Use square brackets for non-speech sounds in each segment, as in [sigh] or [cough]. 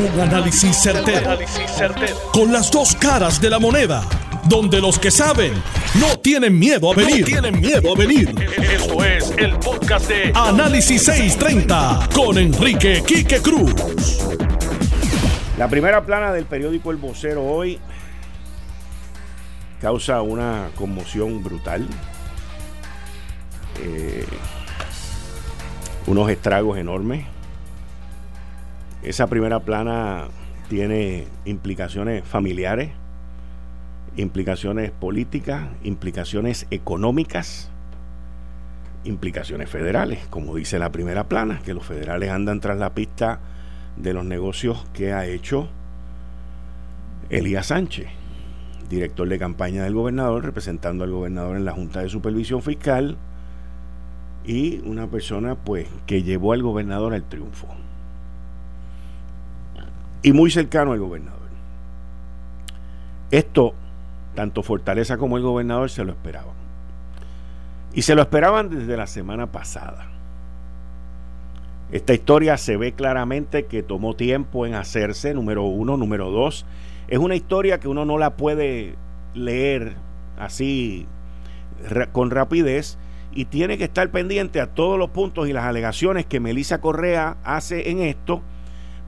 Un análisis certero, Con las dos caras de la moneda. Donde los que saben no tienen miedo a venir. tienen miedo a venir. Esto es el podcast de Análisis 630 con Enrique Quique Cruz. La primera plana del periódico El Vocero hoy causa una conmoción brutal. Eh, unos estragos enormes. Esa primera plana tiene implicaciones familiares, implicaciones políticas, implicaciones económicas, implicaciones federales, como dice la primera plana, que los federales andan tras la pista de los negocios que ha hecho Elías Sánchez, director de campaña del gobernador, representando al gobernador en la Junta de Supervisión Fiscal, y una persona pues que llevó al gobernador al triunfo. Y muy cercano al gobernador. Esto, tanto Fortaleza como el gobernador se lo esperaban. Y se lo esperaban desde la semana pasada. Esta historia se ve claramente que tomó tiempo en hacerse, número uno. Número dos, es una historia que uno no la puede leer así con rapidez y tiene que estar pendiente a todos los puntos y las alegaciones que Melissa Correa hace en esto,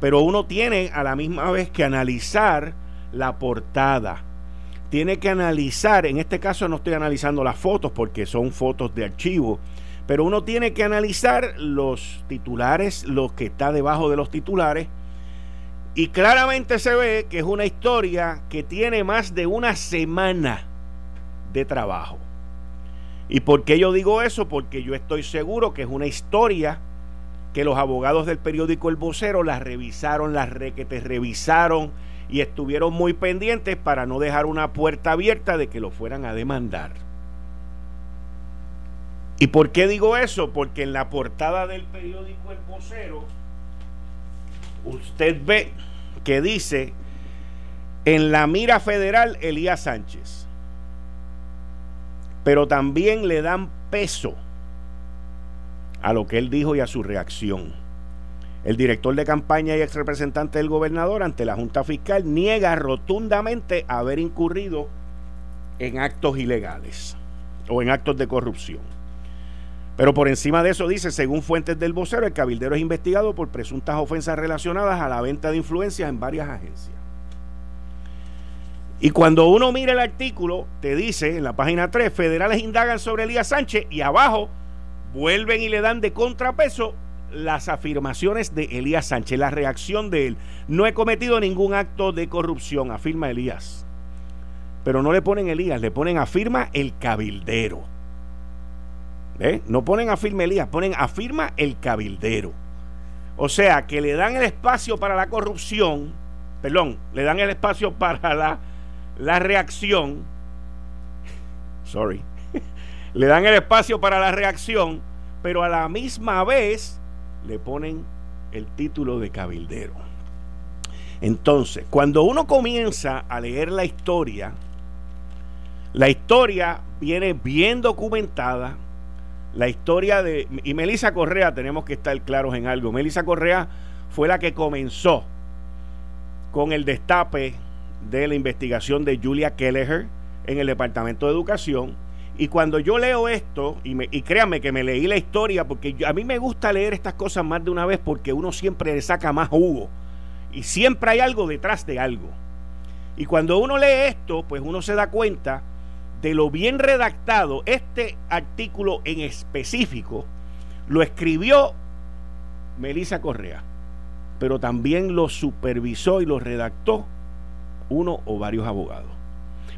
pero uno tiene a la misma vez que analizar la portada. Tiene que analizar, en este caso no estoy analizando las fotos porque son fotos de archivo, pero uno tiene que analizar los titulares, lo que está debajo de los titulares, y claramente se ve que es una historia que tiene más de una semana de trabajo. ¿Y por qué yo digo eso? Porque yo estoy seguro que es una historia que los abogados del periódico El Vocero la revisaron, las requete revisaron y estuvieron muy pendientes para no dejar una puerta abierta de que lo fueran a demandar. ¿Y por qué digo eso? Porque en la portada del periódico El Vocero usted ve que dice en la mira federal Elías Sánchez pero también le dan peso a lo que él dijo y a su reacción. El director de campaña y ex representante del gobernador ante la Junta Fiscal niega rotundamente haber incurrido en actos ilegales o en actos de corrupción. Pero por encima de eso dice, según fuentes del vocero, el cabildero es investigado por presuntas ofensas relacionadas a la venta de influencias en varias agencias. Y cuando uno mira el artículo, te dice en la página 3, federales indagan sobre Elías Sánchez y abajo vuelven y le dan de contrapeso las afirmaciones de Elías Sánchez, la reacción de él. No he cometido ningún acto de corrupción, afirma Elías. Pero no le ponen Elías, le ponen afirma el cabildero. ¿Eh? No ponen afirma Elías, ponen afirma el cabildero. O sea, que le dan el espacio para la corrupción, perdón, le dan el espacio para la la reacción, sorry, le dan el espacio para la reacción, pero a la misma vez le ponen el título de cabildero. Entonces, cuando uno comienza a leer la historia, la historia viene bien documentada. La historia de. Y Melissa Correa, tenemos que estar claros en algo. Melissa Correa fue la que comenzó con el destape de la investigación de Julia Kelleher en el Departamento de Educación. Y cuando yo leo esto, y, me, y créanme que me leí la historia, porque a mí me gusta leer estas cosas más de una vez porque uno siempre le saca más jugo. Y siempre hay algo detrás de algo. Y cuando uno lee esto, pues uno se da cuenta de lo bien redactado. Este artículo en específico lo escribió Melissa Correa, pero también lo supervisó y lo redactó uno o varios abogados.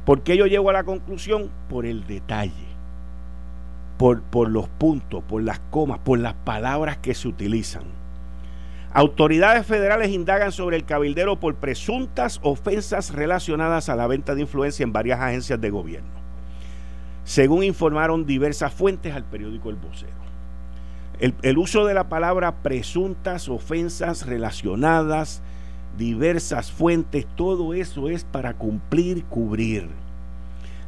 ¿Por qué yo llego a la conclusión? Por el detalle, por, por los puntos, por las comas, por las palabras que se utilizan. Autoridades federales indagan sobre el cabildero por presuntas ofensas relacionadas a la venta de influencia en varias agencias de gobierno, según informaron diversas fuentes al periódico El Vocero. El, el uso de la palabra presuntas ofensas relacionadas diversas fuentes, todo eso es para cumplir, cubrir.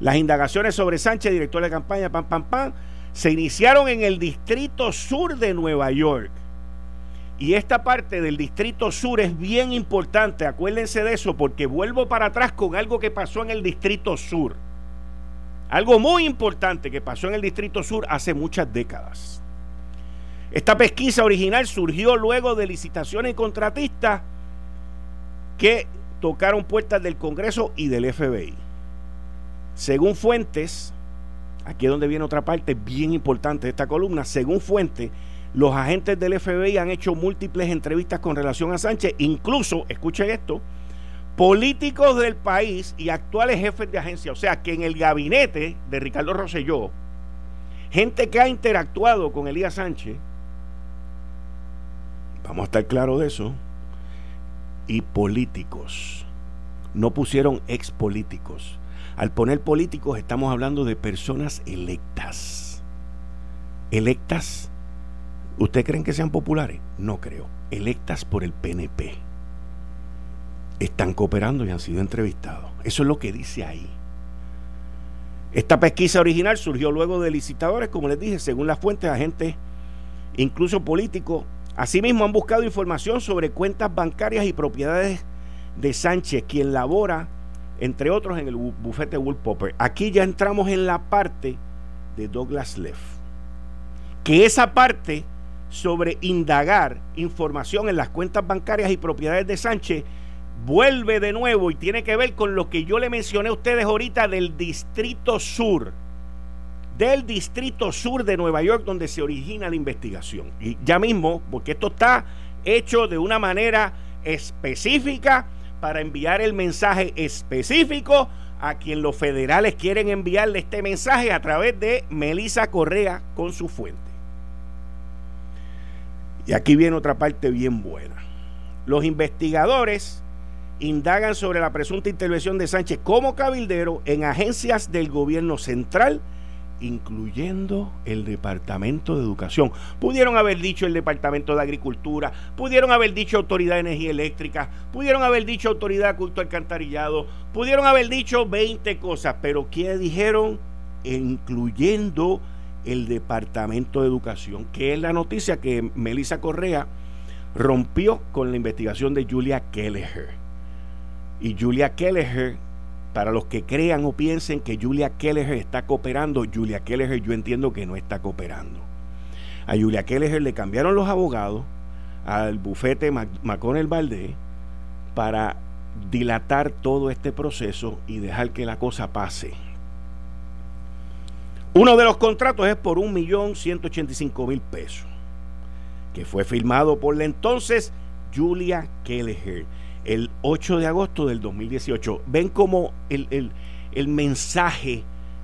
Las indagaciones sobre Sánchez, director de campaña, pam, pam, pam, se iniciaron en el distrito sur de Nueva York Y esta parte del Distrito Sur es bien importante, acuérdense de eso, porque vuelvo para atrás con algo que pasó en el Distrito Sur. Algo muy importante que pasó en el Distrito Sur hace muchas décadas. Esta pesquisa original surgió luego de licitaciones contratistas que tocaron puertas del Congreso y del FBI. Según fuentes, aquí es donde viene otra parte bien importante de esta columna, según fuentes, los agentes del FBI han hecho múltiples entrevistas con relación a Sánchez, incluso, escuchen esto, políticos del país y actuales jefes de agencia, o sea que en el gabinete de Ricardo Rosselló, gente que ha interactuado con Elías Sánchez, vamos a estar claros de eso, y políticos, no pusieron ex políticos. Al poner políticos estamos hablando de personas electas. Electas, ¿usted creen que sean populares? No creo. Electas por el PNP están cooperando y han sido entrevistados. Eso es lo que dice ahí. Esta pesquisa original surgió luego de licitadores, como les dije, según las fuentes, agentes, incluso políticos. Asimismo, han buscado información sobre cuentas bancarias y propiedades de Sánchez, quien labora, entre otros, en el bufete Wool Popper. Aquí ya entramos en la parte de Douglas Leff. Que esa parte sobre indagar información en las cuentas bancarias y propiedades de Sánchez vuelve de nuevo y tiene que ver con lo que yo le mencioné a ustedes ahorita del Distrito Sur, del Distrito Sur de Nueva York donde se origina la investigación. Y ya mismo, porque esto está hecho de una manera específica para enviar el mensaje específico a quien los federales quieren enviarle este mensaje a través de Melissa Correa con su fuente. Y aquí viene otra parte bien buena. Los investigadores indagan sobre la presunta intervención de Sánchez como cabildero en agencias del gobierno central, incluyendo el Departamento de Educación. Pudieron haber dicho el Departamento de Agricultura, pudieron haber dicho Autoridad de Energía Eléctrica, pudieron haber dicho Autoridad de Culto Alcantarillado, pudieron haber dicho 20 cosas, pero ¿qué dijeron? Incluyendo el Departamento de Educación, que es la noticia que Melissa Correa rompió con la investigación de Julia Kelleher. Y Julia Kelleher, para los que crean o piensen que Julia Kelleher está cooperando, Julia Kelleher yo entiendo que no está cooperando. A Julia Kelleher le cambiaron los abogados al bufete McConnell Valdés para dilatar todo este proceso y dejar que la cosa pase. Uno de los contratos es por un millón ciento mil pesos, que fue firmado por la entonces Julia Kelleher el 8 de agosto del 2018. Ven cómo el, mensaje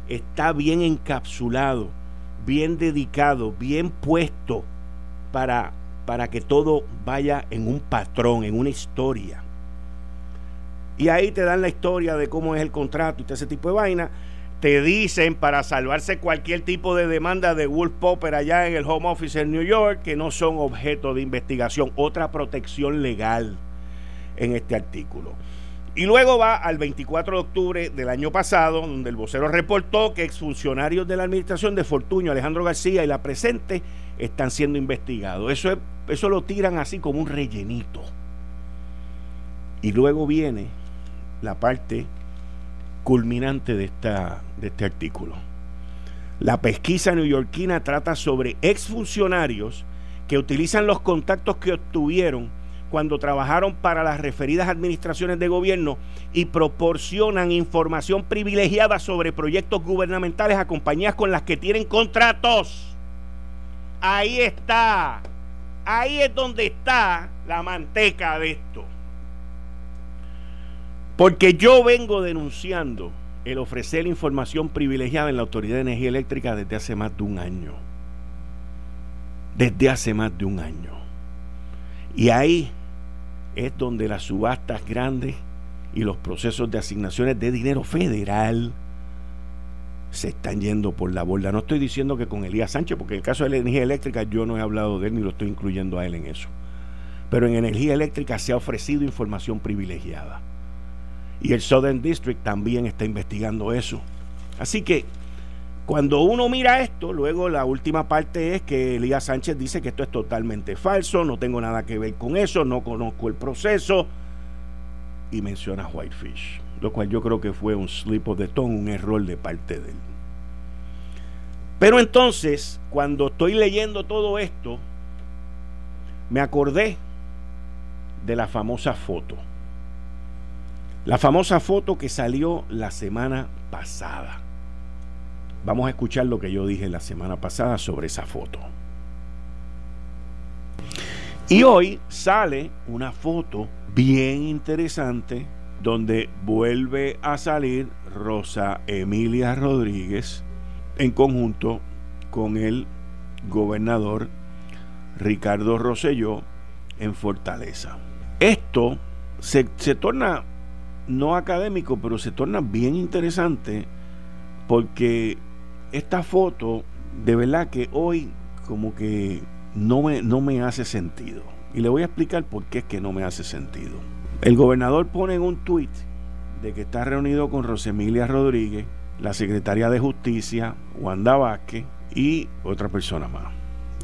está bien encapsulado, bien dedicado, bien puesto para, para que todo vaya en un patrón, en una historia. Y ahí te dan la historia de cómo es el contrato y todo ese tipo de vaina. Te dicen para salvarse cualquier tipo de demanda de Wolf Popper allá en el Home Office en New York que no son objeto de investigación, otra protección legal en este artículo. Y luego va al 24 de octubre del año pasado, donde el vocero reportó que exfuncionarios de la administración de Fortuño, Alejandro García y la presente están siendo investigados. Eso, es, eso lo tiran así como un rellenito. Y luego viene la parte culminante de, esta, de este artículo. La pesquisa neoyorquina trata sobre exfuncionarios que utilizan los contactos que obtuvieron cuando trabajaron para las referidas administraciones de gobierno y proporcionan información privilegiada sobre proyectos gubernamentales a compañías con las que tienen contratos. Ahí está. Ahí es donde está la manteca de esto. Porque yo vengo denunciando el ofrecer información privilegiada en la Autoridad de Energía Eléctrica desde hace más de un año. Desde hace más de un año. Y ahí es donde las subastas grandes y los procesos de asignaciones de dinero federal se están yendo por la borda. No estoy diciendo que con Elías Sánchez, porque en el caso de la energía eléctrica yo no he hablado de él ni lo estoy incluyendo a él en eso. Pero en energía eléctrica se ha ofrecido información privilegiada. Y el Southern District también está investigando eso. Así que Cuando uno mira esto, luego la última parte es que Elías Sánchez dice que esto es totalmente falso, no tengo nada que ver con eso, no conozco el proceso y menciona Whitefish, lo cual yo creo que fue un slip of the tongue, un error de parte de él. Pero entonces, cuando estoy leyendo todo esto, me acordé de la famosa foto. La famosa foto que salió la semana pasada. Vamos a escuchar lo que yo dije la semana pasada sobre esa foto. Y hoy sale una foto bien interesante donde vuelve a salir Rosa Emilia Rodríguez en conjunto con el gobernador Ricardo Rosselló en Fortaleza. Esto se, se torna no académico, pero se torna bien interesante porque esta foto, de verdad que hoy como que no me, no me hace sentido. Y le voy a explicar por qué es que no me hace sentido. El gobernador pone en un tuit de que está reunido con Rosemilia Rodríguez, la secretaria de Justicia, Wanda Vázquez y otra persona más,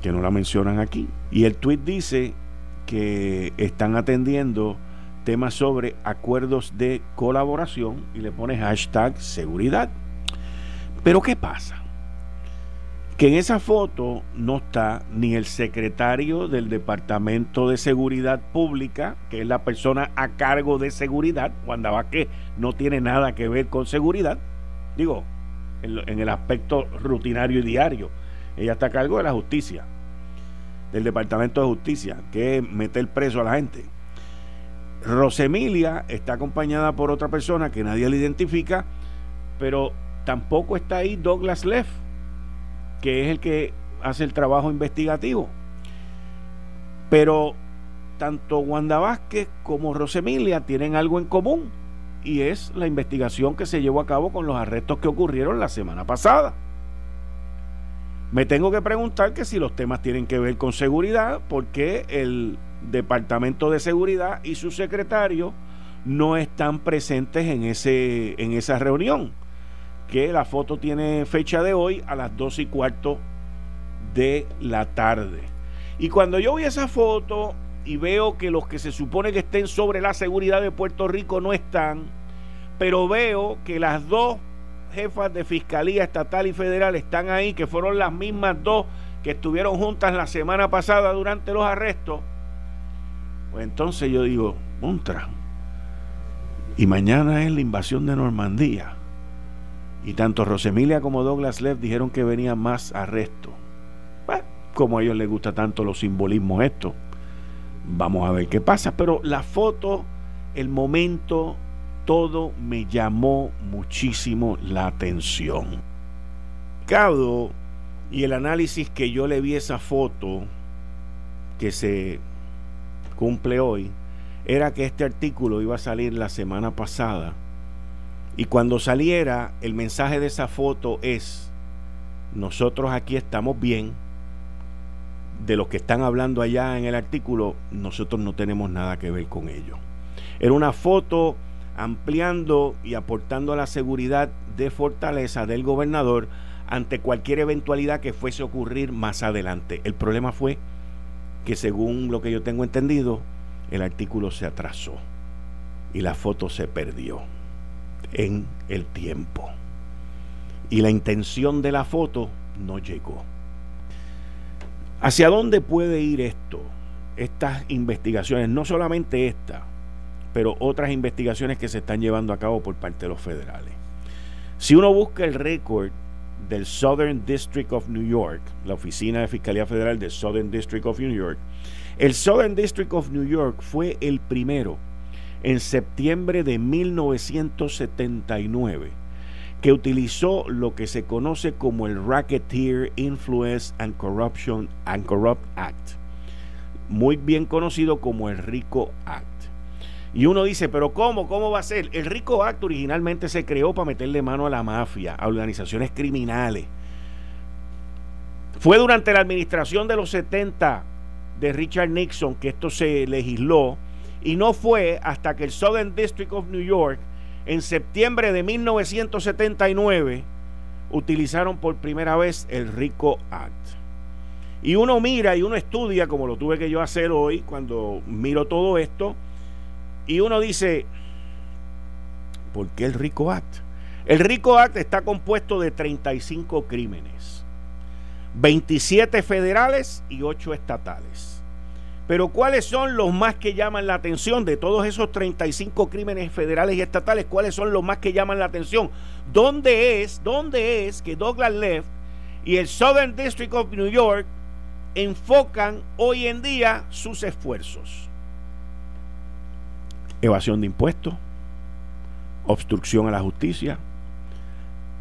que no la mencionan aquí. Y el tuit dice que están atendiendo temas sobre acuerdos de colaboración y le pone hashtag seguridad. Pero ¿qué pasa? Que en esa foto no está ni el secretario del Departamento de Seguridad Pública, que es la persona a cargo de seguridad, Wanda Vázquez no tiene nada que ver con seguridad, digo, en, el aspecto rutinario y diario. Ella está a cargo de la justicia, del Departamento de Justicia, que es meter preso a la gente. Rosemilia está acompañada por otra persona que nadie le identifica, pero tampoco está ahí Douglas Leff, que es el que hace el trabajo investigativo. Pero tanto Wanda Vázquez como Rosemilia tienen algo en común y es la investigación que se llevó a cabo con los arrestos que ocurrieron la semana pasada. Me tengo que preguntar que si los temas tienen que ver con seguridad, porque el Departamento de Seguridad y su secretario no están presentes en, ese, en esa reunión, que la foto tiene fecha de hoy a las dos y cuarto de la tarde. Y cuando yo vi esa foto y veo que los que se supone que estén sobre la seguridad de Puerto Rico no están, pero veo que las dos jefas de fiscalía estatal y federal están ahí, que fueron las mismas dos que estuvieron juntas la semana pasada durante los arrestos, pues entonces yo digo, Montra, y mañana es la invasión de Normandía. Y tanto Rosemilia como Douglas Leff dijeron que venían más arrestos. como a ellos les gusta tanto los simbolismos esto Vamos a ver qué pasa. Pero la foto, el momento, todo me llamó muchísimo la atención. Caudo y el análisis que yo le vi esa foto que se cumple hoy era que este artículo iba a salir la semana pasada y cuando saliera el mensaje de esa foto es nosotros aquí estamos bien de los que están hablando allá en el artículo, nosotros no tenemos nada que ver con ello. Era una foto ampliando y aportando a la seguridad de Fortaleza del gobernador ante cualquier eventualidad que fuese a ocurrir más adelante. El problema fue que según lo que yo tengo entendido, el artículo se atrasó y la foto se perdió en el tiempo. Y la intención de la foto no llegó. ¿Hacia dónde puede ir esto? Estas investigaciones, no solamente esta, pero otras investigaciones que se están llevando a cabo por parte de los federales. Si uno busca el récord del Southern District of New York, la Oficina de Fiscalía Federal del Southern District of New York, el Southern District of New York fue el primero en septiembre de 1979 que utilizó lo que se conoce como el Racketeer Influence and Corruption and Corrupt Act, muy bien conocido como el RICO Act. Y uno dice, pero ¿cómo? ¿Cómo va a ser? El RICO Act originalmente se creó para meterle mano a la mafia, a organizaciones criminales. Fue durante la administración de los 70 de Richard Nixon que esto se legisló y no fue hasta que el Southern District of New York en septiembre de 1979 utilizaron por primera vez el RICO Act. Y uno mira y uno estudia, como lo tuve que yo hacer hoy cuando miro todo esto, y uno dice, ¿por qué el RICO Act? El RICO Act está compuesto de 35 crímenes, 27 federales y 8 estatales. Pero ¿cuáles son los más que llaman la atención de todos esos 35 crímenes federales y estatales? ¿Cuáles son los más que llaman la atención? ¿Dónde es, dónde es que Douglas Leff y el Southern District of New York enfocan hoy en día sus esfuerzos? Evasión de impuestos, obstrucción a la justicia,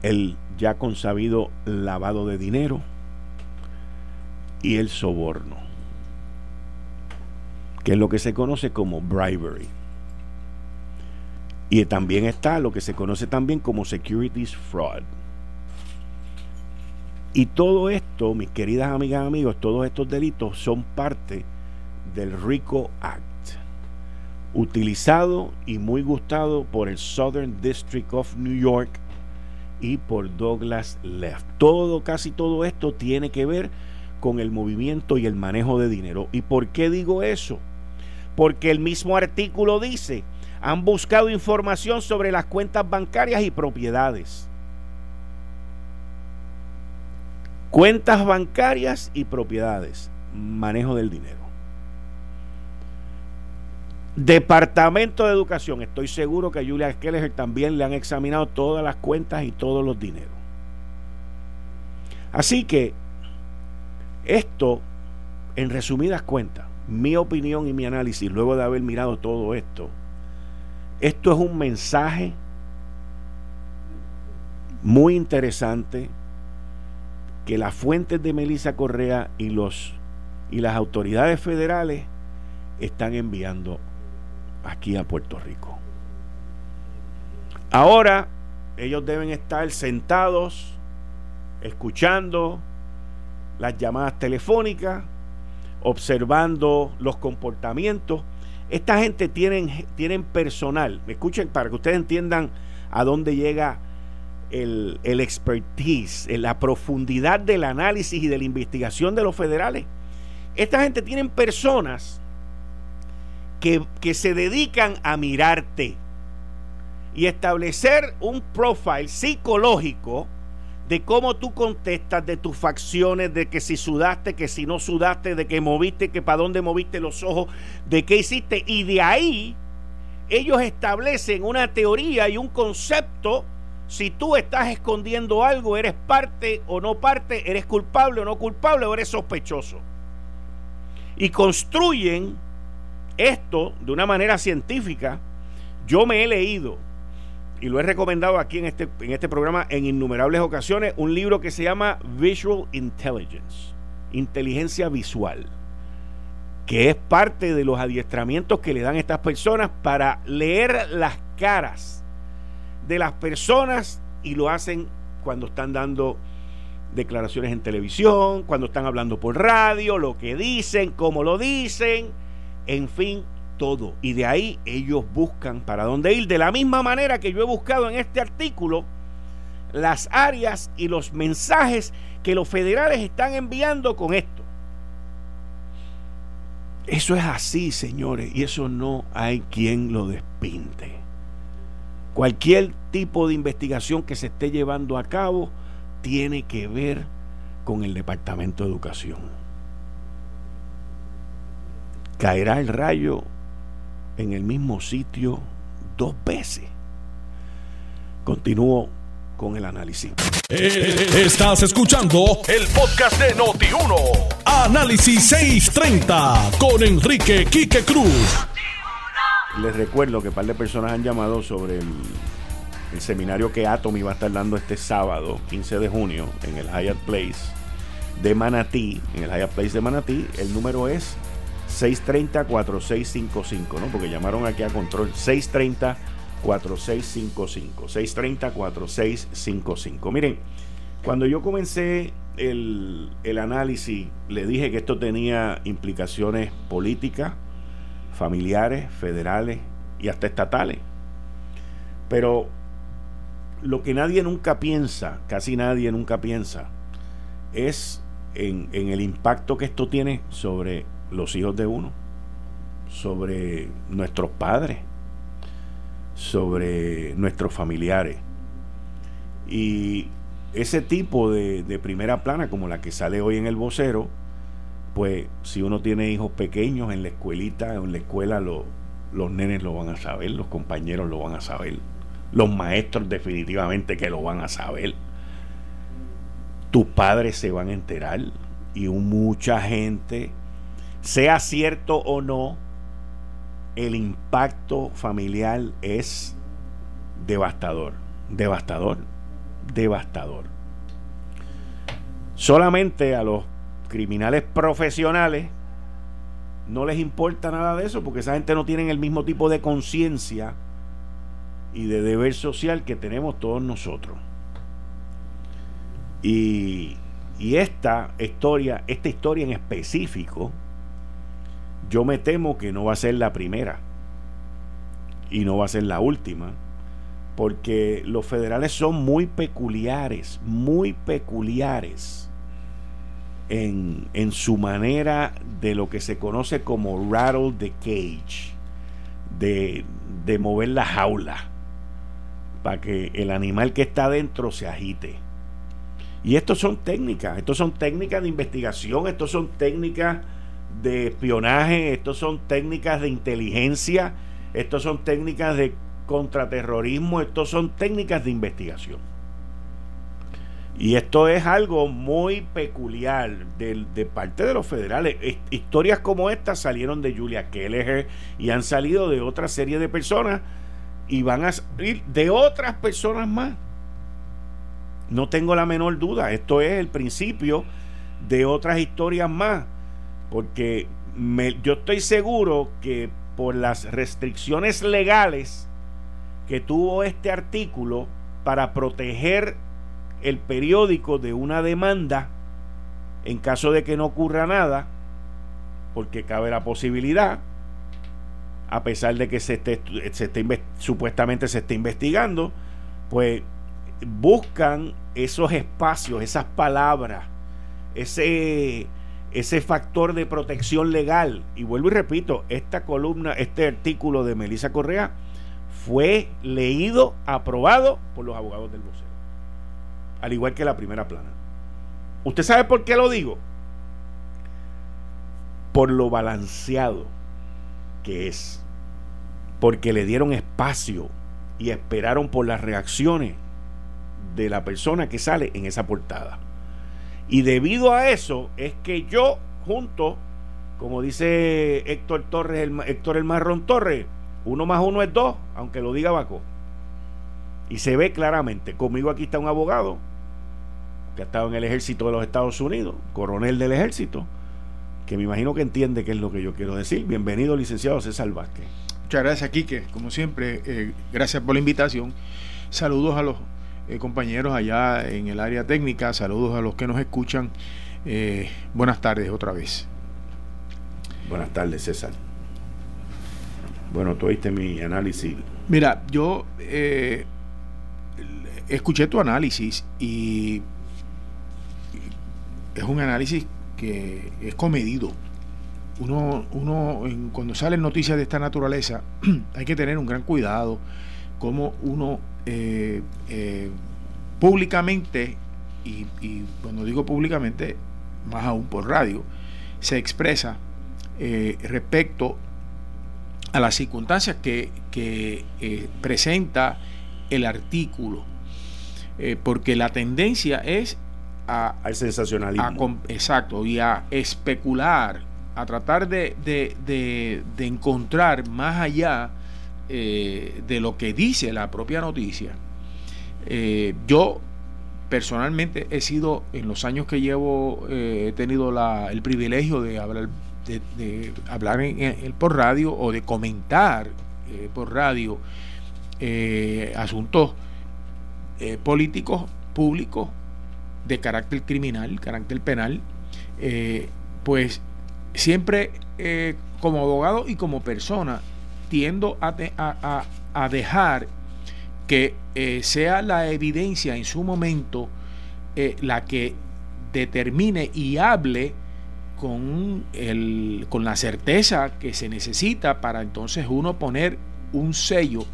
el ya consabido lavado de dinero y el soborno que es lo que se conoce como bribery. Y también está lo que se conoce también como securities fraud. Y todo esto, mis queridas amigas y amigos, todos estos delitos son parte del RICO Act, utilizado y muy gustado por el Southern District of New York y por Douglas Leff. Todo, casi todo esto tiene que ver con el movimiento y el manejo de dinero. ¿Y por qué digo eso? Porque el mismo artículo dice, han buscado información sobre las cuentas bancarias y propiedades. Cuentas bancarias y propiedades, manejo del dinero. Departamento de Educación, estoy seguro que a Julia Keller también le han examinado todas las cuentas y todos los dineros. Así que esto, en resumidas cuentas, mi opinión y mi análisis luego de haber mirado todo esto, esto es un mensaje muy interesante que las fuentes de Melissa Correa y los y las autoridades federales están enviando aquí a Puerto Rico. Ahora ellos deben estar sentados escuchando las llamadas telefónicas observando los comportamientos. Esta gente tienen, tienen personal, escuchen para que ustedes entiendan a dónde llega el, el expertise, la profundidad del análisis y de la investigación de los federales. Esta gente tienen personas que, que se dedican a mirarte y establecer un profile psicológico de cómo tú contestas, de tus facciones, de que si sudaste, que si no sudaste, de que moviste, que para dónde moviste los ojos, de qué hiciste. Y de ahí ellos establecen una teoría y un concepto. Si tú estás escondiendo algo, eres parte o no parte, eres culpable o no culpable, o eres sospechoso. Y construyen esto de una manera científica. Yo me he leído y lo he recomendado aquí en este, en este programa en innumerables ocasiones, un libro que se llama Visual Intelligence, inteligencia visual, que es parte de los adiestramientos que le dan estas personas para leer las caras de las personas y lo hacen cuando están dando declaraciones en televisión, cuando están hablando por radio, lo que dicen, cómo lo dicen, en fin, todo. Y de ahí ellos buscan para dónde ir. De la misma manera que yo he buscado en este artículo las áreas y los mensajes que los federales están enviando con esto. Eso es así, señores, y eso no hay quien lo despinte. Cualquier tipo de investigación que se esté llevando a cabo tiene que ver con el Departamento de Educación. Caerá el rayo en el mismo sitio dos veces. Continúo con el análisis. Eh, estás escuchando el podcast de Noti1. Análisis 630 con Enrique Quique Cruz. Les recuerdo que un par de personas han llamado sobre el, el seminario que Atomy va a estar dando este sábado, 15 de junio, en el Hyatt Place de Manatí. En el Hyatt Place de Manatí, el número es 630-4655, ¿no? Porque llamaron aquí a control 630-4655. 630-4655. Miren, cuando yo comencé el, el análisis, le dije que esto tenía implicaciones políticas, familiares, federales y hasta estatales. Pero lo que nadie nunca piensa, casi nadie nunca piensa, es en, en el impacto que esto tiene sobre los hijos de uno, sobre nuestros padres, sobre nuestros familiares. Y ese tipo de, primera plana, como la que sale hoy en el vocero, pues si uno tiene hijos pequeños en la escuelita, en la escuela, lo, los nenes lo van a saber, los compañeros lo van a saber, los maestros definitivamente que lo van a saber. Tus padres se van a enterar y mucha gente, sea cierto o no, el impacto familiar es devastador, devastador, devastador. Solamente a los criminales profesionales no les importa nada de eso porque esa gente no tiene el mismo tipo de conciencia y de deber social que tenemos todos nosotros. Y, y, esta historia, esta historia en específico, yo me temo que no va a ser la primera y no va a ser la última, porque los federales son muy peculiares, muy peculiares en, su manera de lo que se conoce como rattle the cage, de, de mover la jaula para que el animal que está adentro se agite. Y estos son técnicas, estos son técnicas de investigación, estos son técnicas de espionaje, estos son técnicas de inteligencia, estos son técnicas de contraterrorismo, estos son técnicas de investigación. Y esto es algo muy peculiar de, de, parte de los federales. Historias como esta salieron de Julia Kelleher y han salido de otra serie de personas y van a salir de otras personas más. No tengo la menor duda. Esto es el principio de otras historias más. Porque yo estoy seguro que por las restricciones legales que tuvo este artículo para proteger el periódico de una demanda en caso de que no ocurra nada, porque cabe la posibilidad, a pesar de que se esté, se esté supuestamente se esté investigando, pues buscan esos espacios, esas palabras, ese, ese factor de protección legal. Y vuelvo y repito, esta columna, este artículo de Melissa Correa fue leído, aprobado por los abogados del vocero al igual que la primera plana. ¿Usted sabe por qué lo digo? Por lo balanceado que es. Porque le dieron espacio y esperaron por las reacciones de la persona que sale en esa portada. Y debido a eso es que yo junto, como dice Héctor Torres, el, Héctor el Marrón Torres, uno más uno es dos, aunque lo diga Baco. Y se ve claramente. Conmigo aquí está un abogado que ha estado en el ejército de los Estados Unidos, coronel del ejército, que me imagino que entiende qué es lo que yo quiero decir. Bienvenido, licenciado César Vázquez. Muchas gracias, Quique. Como siempre, eh, gracias por la invitación. Saludos a los eh, compañeros allá en el área técnica, saludos a los que nos escuchan. Eh, buenas tardes otra vez. Buenas tardes, César. Bueno, tú oíste mi análisis. Mira, yo escuché tu análisis y es un análisis que es comedido. Uno, uno cuando salen noticias de esta naturaleza, [clears throat] hay que tener un gran cuidado como uno eh, eh, públicamente, y, cuando digo públicamente, más aún por radio, se expresa eh, respecto a las circunstancias que, que presenta el artículo. porque la tendencia es al sensacionalismo. exacto, y a especular, a tratar de, encontrar más allá eh, de lo que dice la propia noticia. Eh, yo personalmente he sido, en los años que llevo, eh, he tenido la, el privilegio de hablar, de, hablar en, por radio o de comentar por radio asuntos políticos públicos de carácter criminal, carácter penal, pues siempre como abogado y como persona tiendo a, dejar que eh, sea la evidencia en su momento eh, la que determine y hable con, el, con la certeza que se necesita para entonces uno poner un sello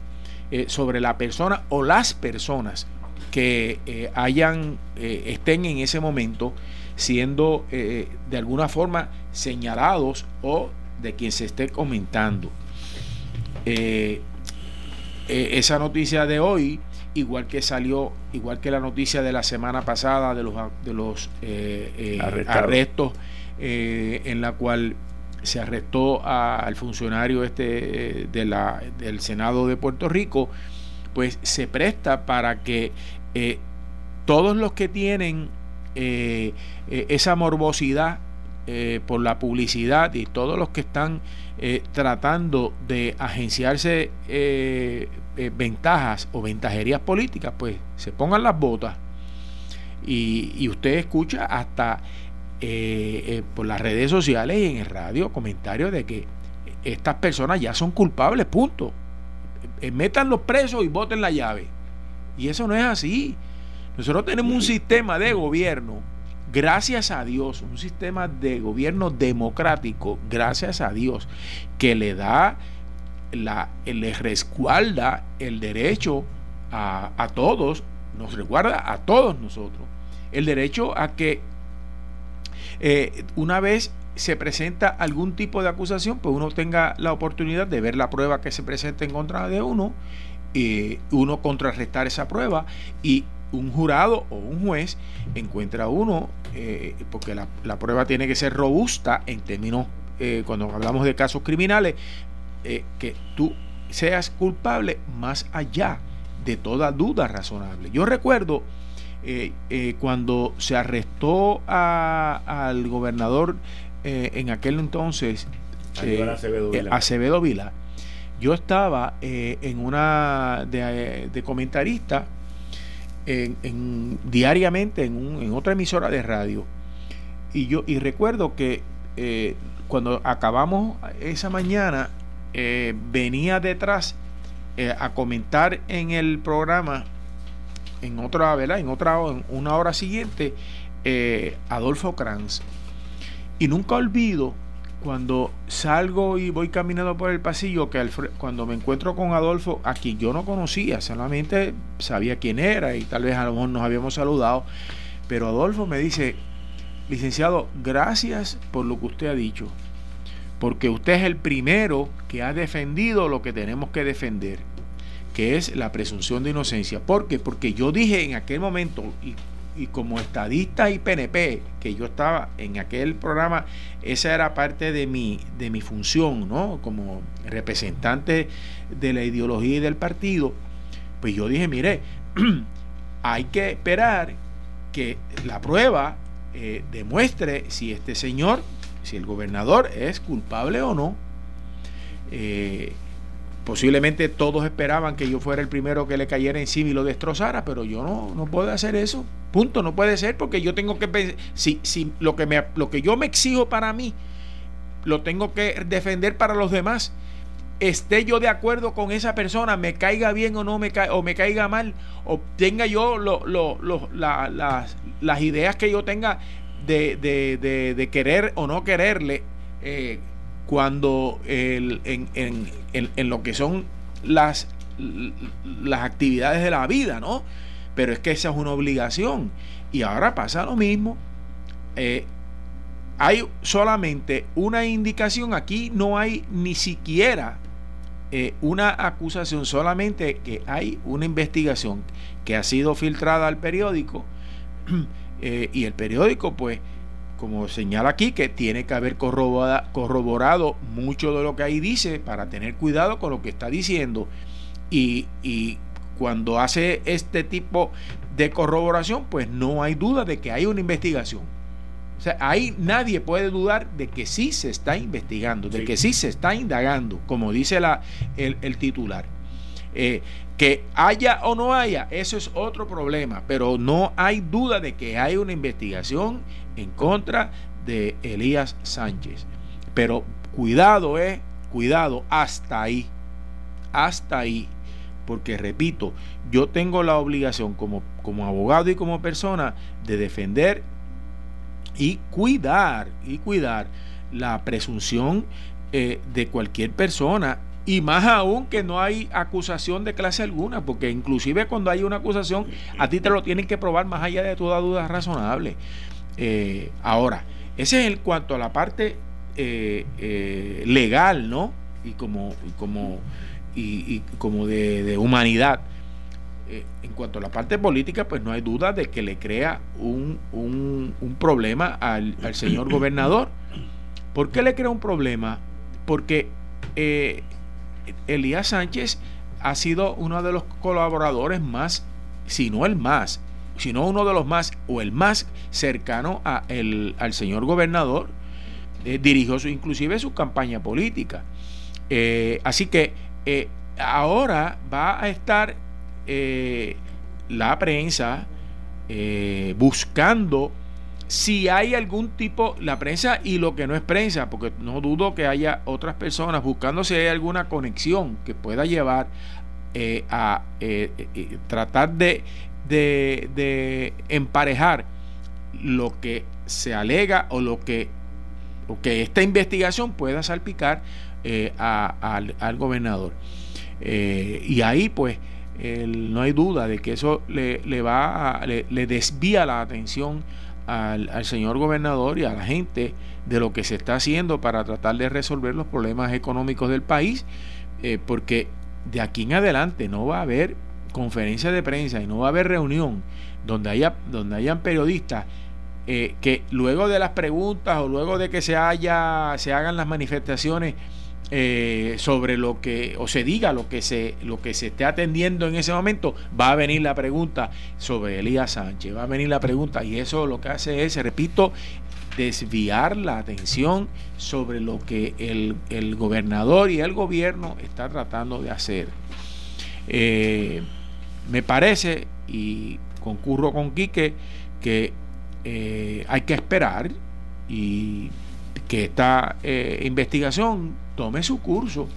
eh, sobre la persona o las personas que hayan estén en ese momento siendo de alguna forma señalados o de quien se esté comentando. Esa noticia de hoy igual que salió, igual que la noticia de la semana pasada de los, de los eh, eh, arrestos, eh, en la cual se arrestó al funcionario este de la, del Senado de Puerto Rico, pues se presta para que todos los que tienen esa morbosidad por la publicidad y todos los que están tratando de agenciarse eh, ventajas o ventajerías políticas, pues se pongan las botas y, usted escucha hasta eh, eh, por las redes sociales y en el radio comentarios de que estas personas ya son culpables, punto. metan los presos y voten la llave. Y eso no es así. Nosotros tenemos un sistema de gobierno, gracias a Dios, un sistema de gobierno democrático, gracias a Dios, que le da la, le resguarda el derecho a, todos, nos resguarda a todos nosotros, el derecho a que eh, una vez se presenta algún tipo de acusación, pues uno tenga la oportunidad de ver la prueba que se presenta en contra de uno, y uno contrarrestar esa prueba y un jurado o un juez encuentra uno, eh, porque la, prueba tiene que ser robusta en términos, eh, cuando hablamos de casos criminales, eh, que tú seas culpable más allá de toda duda razonable. Yo recuerdo eh, cuando se arrestó al gobernador en aquel entonces, Acevedo Vila. Yo estaba en una de, comentarista en, diariamente en, otra emisora de radio. Y yo y recuerdo que cuando acabamos esa mañana, eh, venía detrás eh, a comentar en el programa en otra, ¿verdad? En otra en una hora siguiente, eh, Adolfo Kranz. Y nunca olvido cuando salgo y voy caminando por el pasillo, que cuando me encuentro con Adolfo, a quien yo no conocía, solamente sabía quién era y tal vez a lo mejor nos habíamos saludado, pero Adolfo me dice, licenciado, gracias por lo que usted ha dicho porque usted es el primero que ha defendido lo que tenemos que defender, que es la presunción de inocencia. ¿Por qué? Porque yo dije en aquel momento, y, como estadista y PNP, que yo estaba en aquel programa, esa era parte de mi, de mi función, ¿no? Como representante de la ideología y del partido, pues yo dije, mire, [clears throat] hay que esperar que la prueba eh, demuestre si este señor si el gobernador es culpable o no. Eh, posiblemente todos esperaban que yo fuera el primero que le cayera encima y lo destrozara, pero yo no, no puedo hacer eso. Punto, no puede ser porque yo tengo que si, si lo, que me, lo que yo me exijo para mí, lo tengo que defender para los demás. Esté yo de acuerdo con esa persona, me caiga bien o no me, o me caiga mal, o tenga yo lo, las, las ideas que yo tenga de, de, de, querer o no quererle eh, cuando el, en, en, en, lo que son las, las actividades de la vida, ¿no? Pero es que esa es una obligación. Y ahora pasa lo mismo. Eh, hay solamente una indicación, aquí no hay ni siquiera eh, una acusación, solamente que hay una investigación que ha sido filtrada al periódico [clears throat] Eh, y el periódico, pues, como señala aquí, que tiene que haber corroborado mucho de lo que ahí dice para tener cuidado con lo que está diciendo. Y, y cuando hace este tipo de corroboración, pues no hay duda de que hay una investigación. O sea, ahí nadie puede dudar de que sí se está investigando, de que sí se está indagando, como dice la, el, el titular. Eh, que haya o no haya, eso es otro problema, pero no hay duda de que hay una investigación en contra de Elías Sánchez. Pero cuidado, eh, cuidado, hasta ahí, hasta ahí, porque repito, yo tengo la obligación como, como abogado y como persona de defender y cuidar, y cuidar la presunción eh, de cualquier persona y más aún que no hay acusación de clase alguna, porque inclusive cuando hay una acusación, a ti te lo tienen que probar más allá de toda duda razonable. Eh, ahora, ese es en cuanto a la parte eh, legal, ¿no? Y como, como y, como de, humanidad. Eh, en cuanto a la parte política, pues no hay duda de que le crea un, un, problema al, señor gobernador. ¿Por qué le crea un problema? Porque eh, Elías Sánchez ha sido uno de los colaboradores más, si no el más, sino uno de los más o el más cercano a el, al señor gobernador. Eh, dirigió su, inclusive su campaña política. así que eh, ahora va a estar eh, la prensa eh, buscando si hay algún tipo, la prensa y lo que no es prensa, porque no dudo que haya otras personas buscando si hay alguna conexión que pueda llevar a tratar de, de, emparejar lo que se alega o lo que, que esta investigación pueda salpicar eh, al, gobernador. Eh, y ahí pues no hay duda de que eso le, va le, desvía la atención al, señor gobernador y a la gente de lo que se está haciendo para tratar de resolver los problemas económicos del país, eh, porque de aquí en adelante no va a haber conferencia de prensa y no va a haber reunión donde haya donde hayan periodistas que luego de las preguntas o luego de que se haya se hagan las manifestaciones eh, sobre lo que, o se diga lo que se, lo que se esté atendiendo en ese momento, va a venir la pregunta sobre Elías Sánchez, va a venir la pregunta, y eso lo que hace es, repito, desviar la atención sobre lo que el, gobernador y el gobierno está tratando de hacer. Eh, me parece, y concurro con Quique, que eh, hay que esperar y que esta investigación tome su curso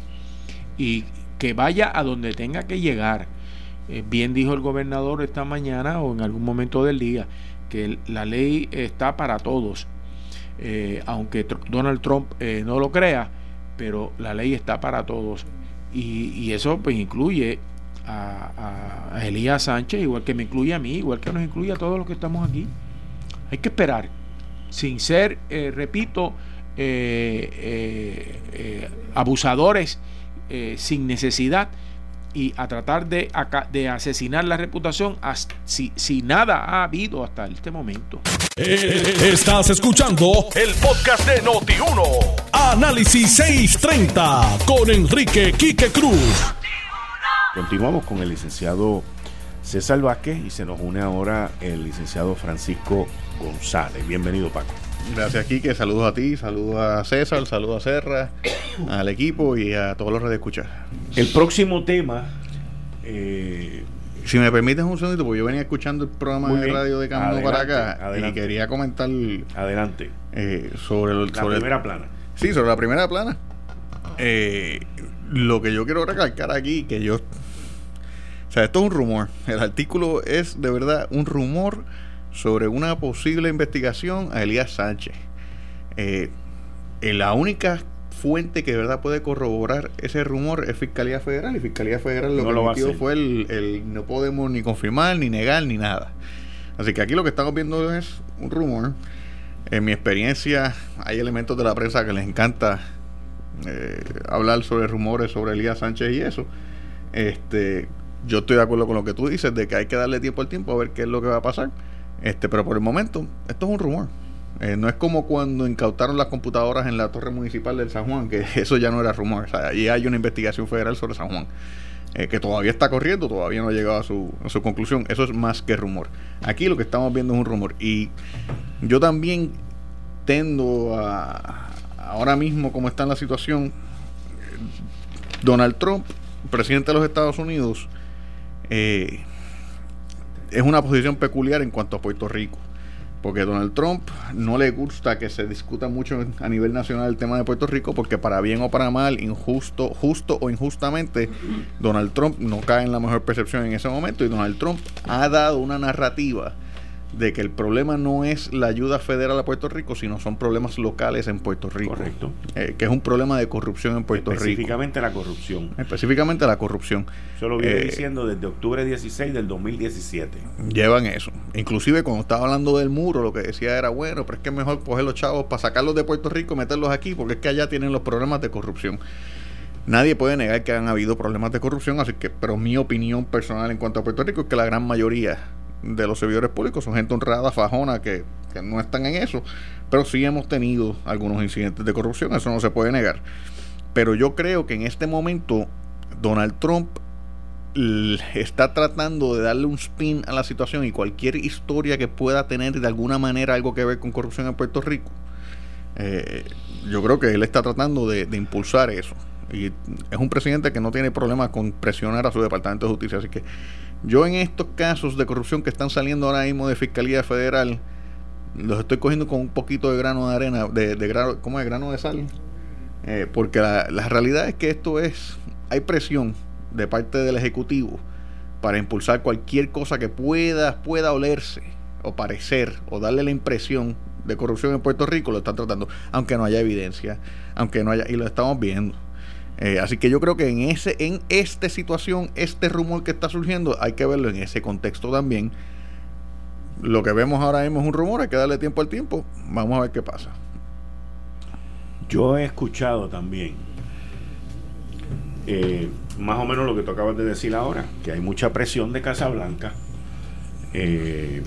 y que vaya a donde tenga que llegar. Eh, bien dijo el gobernador esta mañana o en algún momento del día que la ley está para todos. Eh, aunque Donald Trump eh, no lo crea, pero la ley está para todos. Y, eso pues incluye a, a, Elías Sánchez, igual que me incluye a mí, igual que nos incluye a todos los que estamos aquí. Hay que esperar, sin ser, repito, abusadores sin necesidad y a tratar de, de asesinar la reputación si, si nada ha habido hasta este momento. Estás escuchando el podcast de Noti1. Análisis 630 con Enrique Quique Cruz. Continuamos con el licenciado César Vázquez y se nos une ahora el licenciado Francisco González. Bienvenido, Paco. Gracias, Quique. Saludos a ti, saludos a César, saludos a Serra, al equipo y a todos los redes escuchar. El próximo tema. Eh, si me permites un segundito, porque yo venía escuchando el programa de radio de Camino para acá y quería comentar. Adelante. Eh, sobre la primera plana. Sí, sobre la primera plana. Eh, lo que yo quiero recalcar aquí, que yo. O sea, esto es un rumor. El artículo es de verdad un rumor sobre una posible investigación a Elías Sánchez. Eh, la única fuente que de verdad puede corroborar ese rumor es Fiscalía Federal y Fiscalía Federal lo que lo fue el, no podemos ni confirmar, ni negar, ni nada. Así que aquí lo que estamos viendo es un rumor. En mi experiencia hay elementos de la prensa que les encanta eh, hablar sobre rumores sobre Elías Sánchez y eso. Este, yo estoy de acuerdo con lo que tú dices de que hay que darle tiempo al tiempo a ver qué es lo que va a pasar. Este, pero por el momento, esto es un rumor. Eh, no es como cuando incautaron las computadoras en la torre municipal del San Juan, que [laughs] eso ya no era rumor. O sea, ahí hay una investigación federal sobre San Juan, eh, que todavía está corriendo, todavía no ha llegado a su, su conclusión. Eso es más que rumor. Aquí lo que estamos viendo es un rumor. Y yo también tendo a, ahora mismo, como está la situación, Donald Trump, presidente de los Estados Unidos, eh, es una posición peculiar en cuanto a Puerto Rico. porque Donald Trump no le gusta que se discuta mucho a nivel nacional el tema de Puerto Rico, porque para bien o para mal, injusto, justo o injustamente, Donald Trump no cae en la mejor percepción en ese momento y Donald Trump ha dado una narrativa de que el problema no es la ayuda federal a Puerto Rico, sino son problemas locales en Puerto Rico. Correcto. Eh, que es un problema de corrupción en Puerto Rico. Específicamente la corrupción. Específicamente la corrupción. Eso lo viene eh, diciendo desde octubre 16 del 2017. Llevan eso. Inclusive cuando estaba hablando del muro, lo que decía era, bueno, pero es que es mejor coger los chavos para sacarlos de Puerto Rico y meterlos aquí, porque es que allá tienen los problemas de corrupción. Nadie puede negar que han habido problemas de corrupción, así que, pero mi opinión personal en cuanto a Puerto Rico es que la gran mayoría de los servidores públicos son gente honrada, fajona, que, no están en eso, pero sí hemos tenido algunos incidentes de corrupción, eso no se puede negar. Pero yo creo que en este momento Donald Trump está tratando de darle un spin a la situación y cualquier historia que pueda tener de alguna manera algo que ver con corrupción en Puerto Rico, eh, yo creo que él está tratando de, de, impulsar eso. Y es un presidente que no tiene problemas con presionar a su Departamento de Justicia, así que yo en estos casos de corrupción que están saliendo ahora mismo de Fiscalía Federal, los estoy cogiendo con un poquito de grano de arena, de, grano, ¿cómo es? Grano de sal. Eh, porque la, la, realidad es que esto es, hay presión de parte del Ejecutivo para impulsar cualquier cosa que pueda, pueda olerse o parecer o darle la impresión de corrupción en Puerto Rico, lo están tratando, aunque no haya evidencia, aunque no haya, y lo estamos viendo. Eh, así que yo creo que en ese, en esta situación, este rumor que está surgiendo, hay que verlo en ese contexto también. Lo que vemos ahora mismo es un rumor, hay que darle tiempo al tiempo. Vamos a ver qué pasa. Yo he escuchado también, eh, más o menos lo que tú acabas de decir ahora, que hay mucha presión de Casablanca. Eh,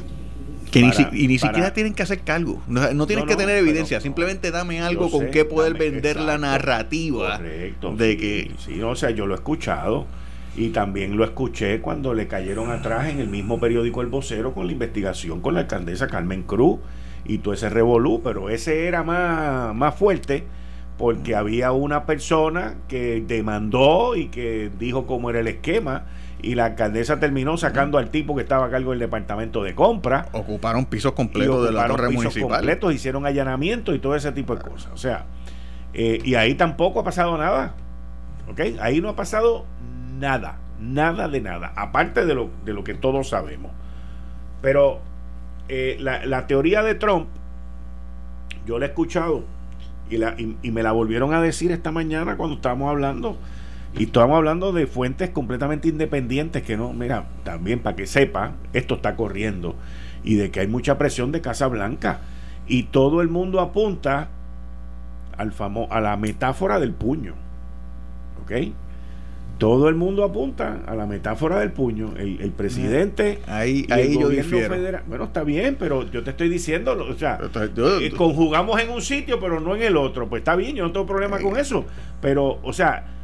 que ni y ni siquiera tienen que hacer cargo. No, no tienen que tener evidencia. simplemente dame algo con que poder vender la narrativa. Correcto. De que. Sí, o sea, yo lo he escuchado. Y también lo escuché cuando le cayeron atrás en el mismo periódico El Vocero con la investigación con la alcaldesa Carmen Cruz y todo ese revolú. Pero ese era más, más fuerte porque había una persona que demandó y que dijo cómo era el esquema y la alcaldesa terminó sacando al tipo que estaba a cargo del departamento de compra. Ocuparon pisos completos de la torre pisos municipal. completos, hicieron allanamientos y todo ese tipo de cosas. O sea, eh, y ahí tampoco ha pasado nada. ¿Ok? Ahí no ha pasado nada. Nada de nada. Aparte de lo, de lo que todos sabemos. Pero eh, la, teoría de Trump, yo la he escuchado y, la, y me la volvieron a decir esta mañana cuando estábamos hablando y estamos hablando de fuentes completamente independientes que no, mira, también para que sepa, esto está corriendo y de que hay mucha presión de Casa Blanca y todo el mundo apunta al famo a la metáfora del puño. ¿Ok? Todo el mundo apunta a la metáfora del puño. El, presidente. Ahí, ahí yo federal. Bueno, está bien, pero yo te estoy diciendo, o sea, eh, conjugamos en un sitio, pero no en el otro. Pues está bien, yo no tengo problema con eso. Pero, o sea, eh, eh,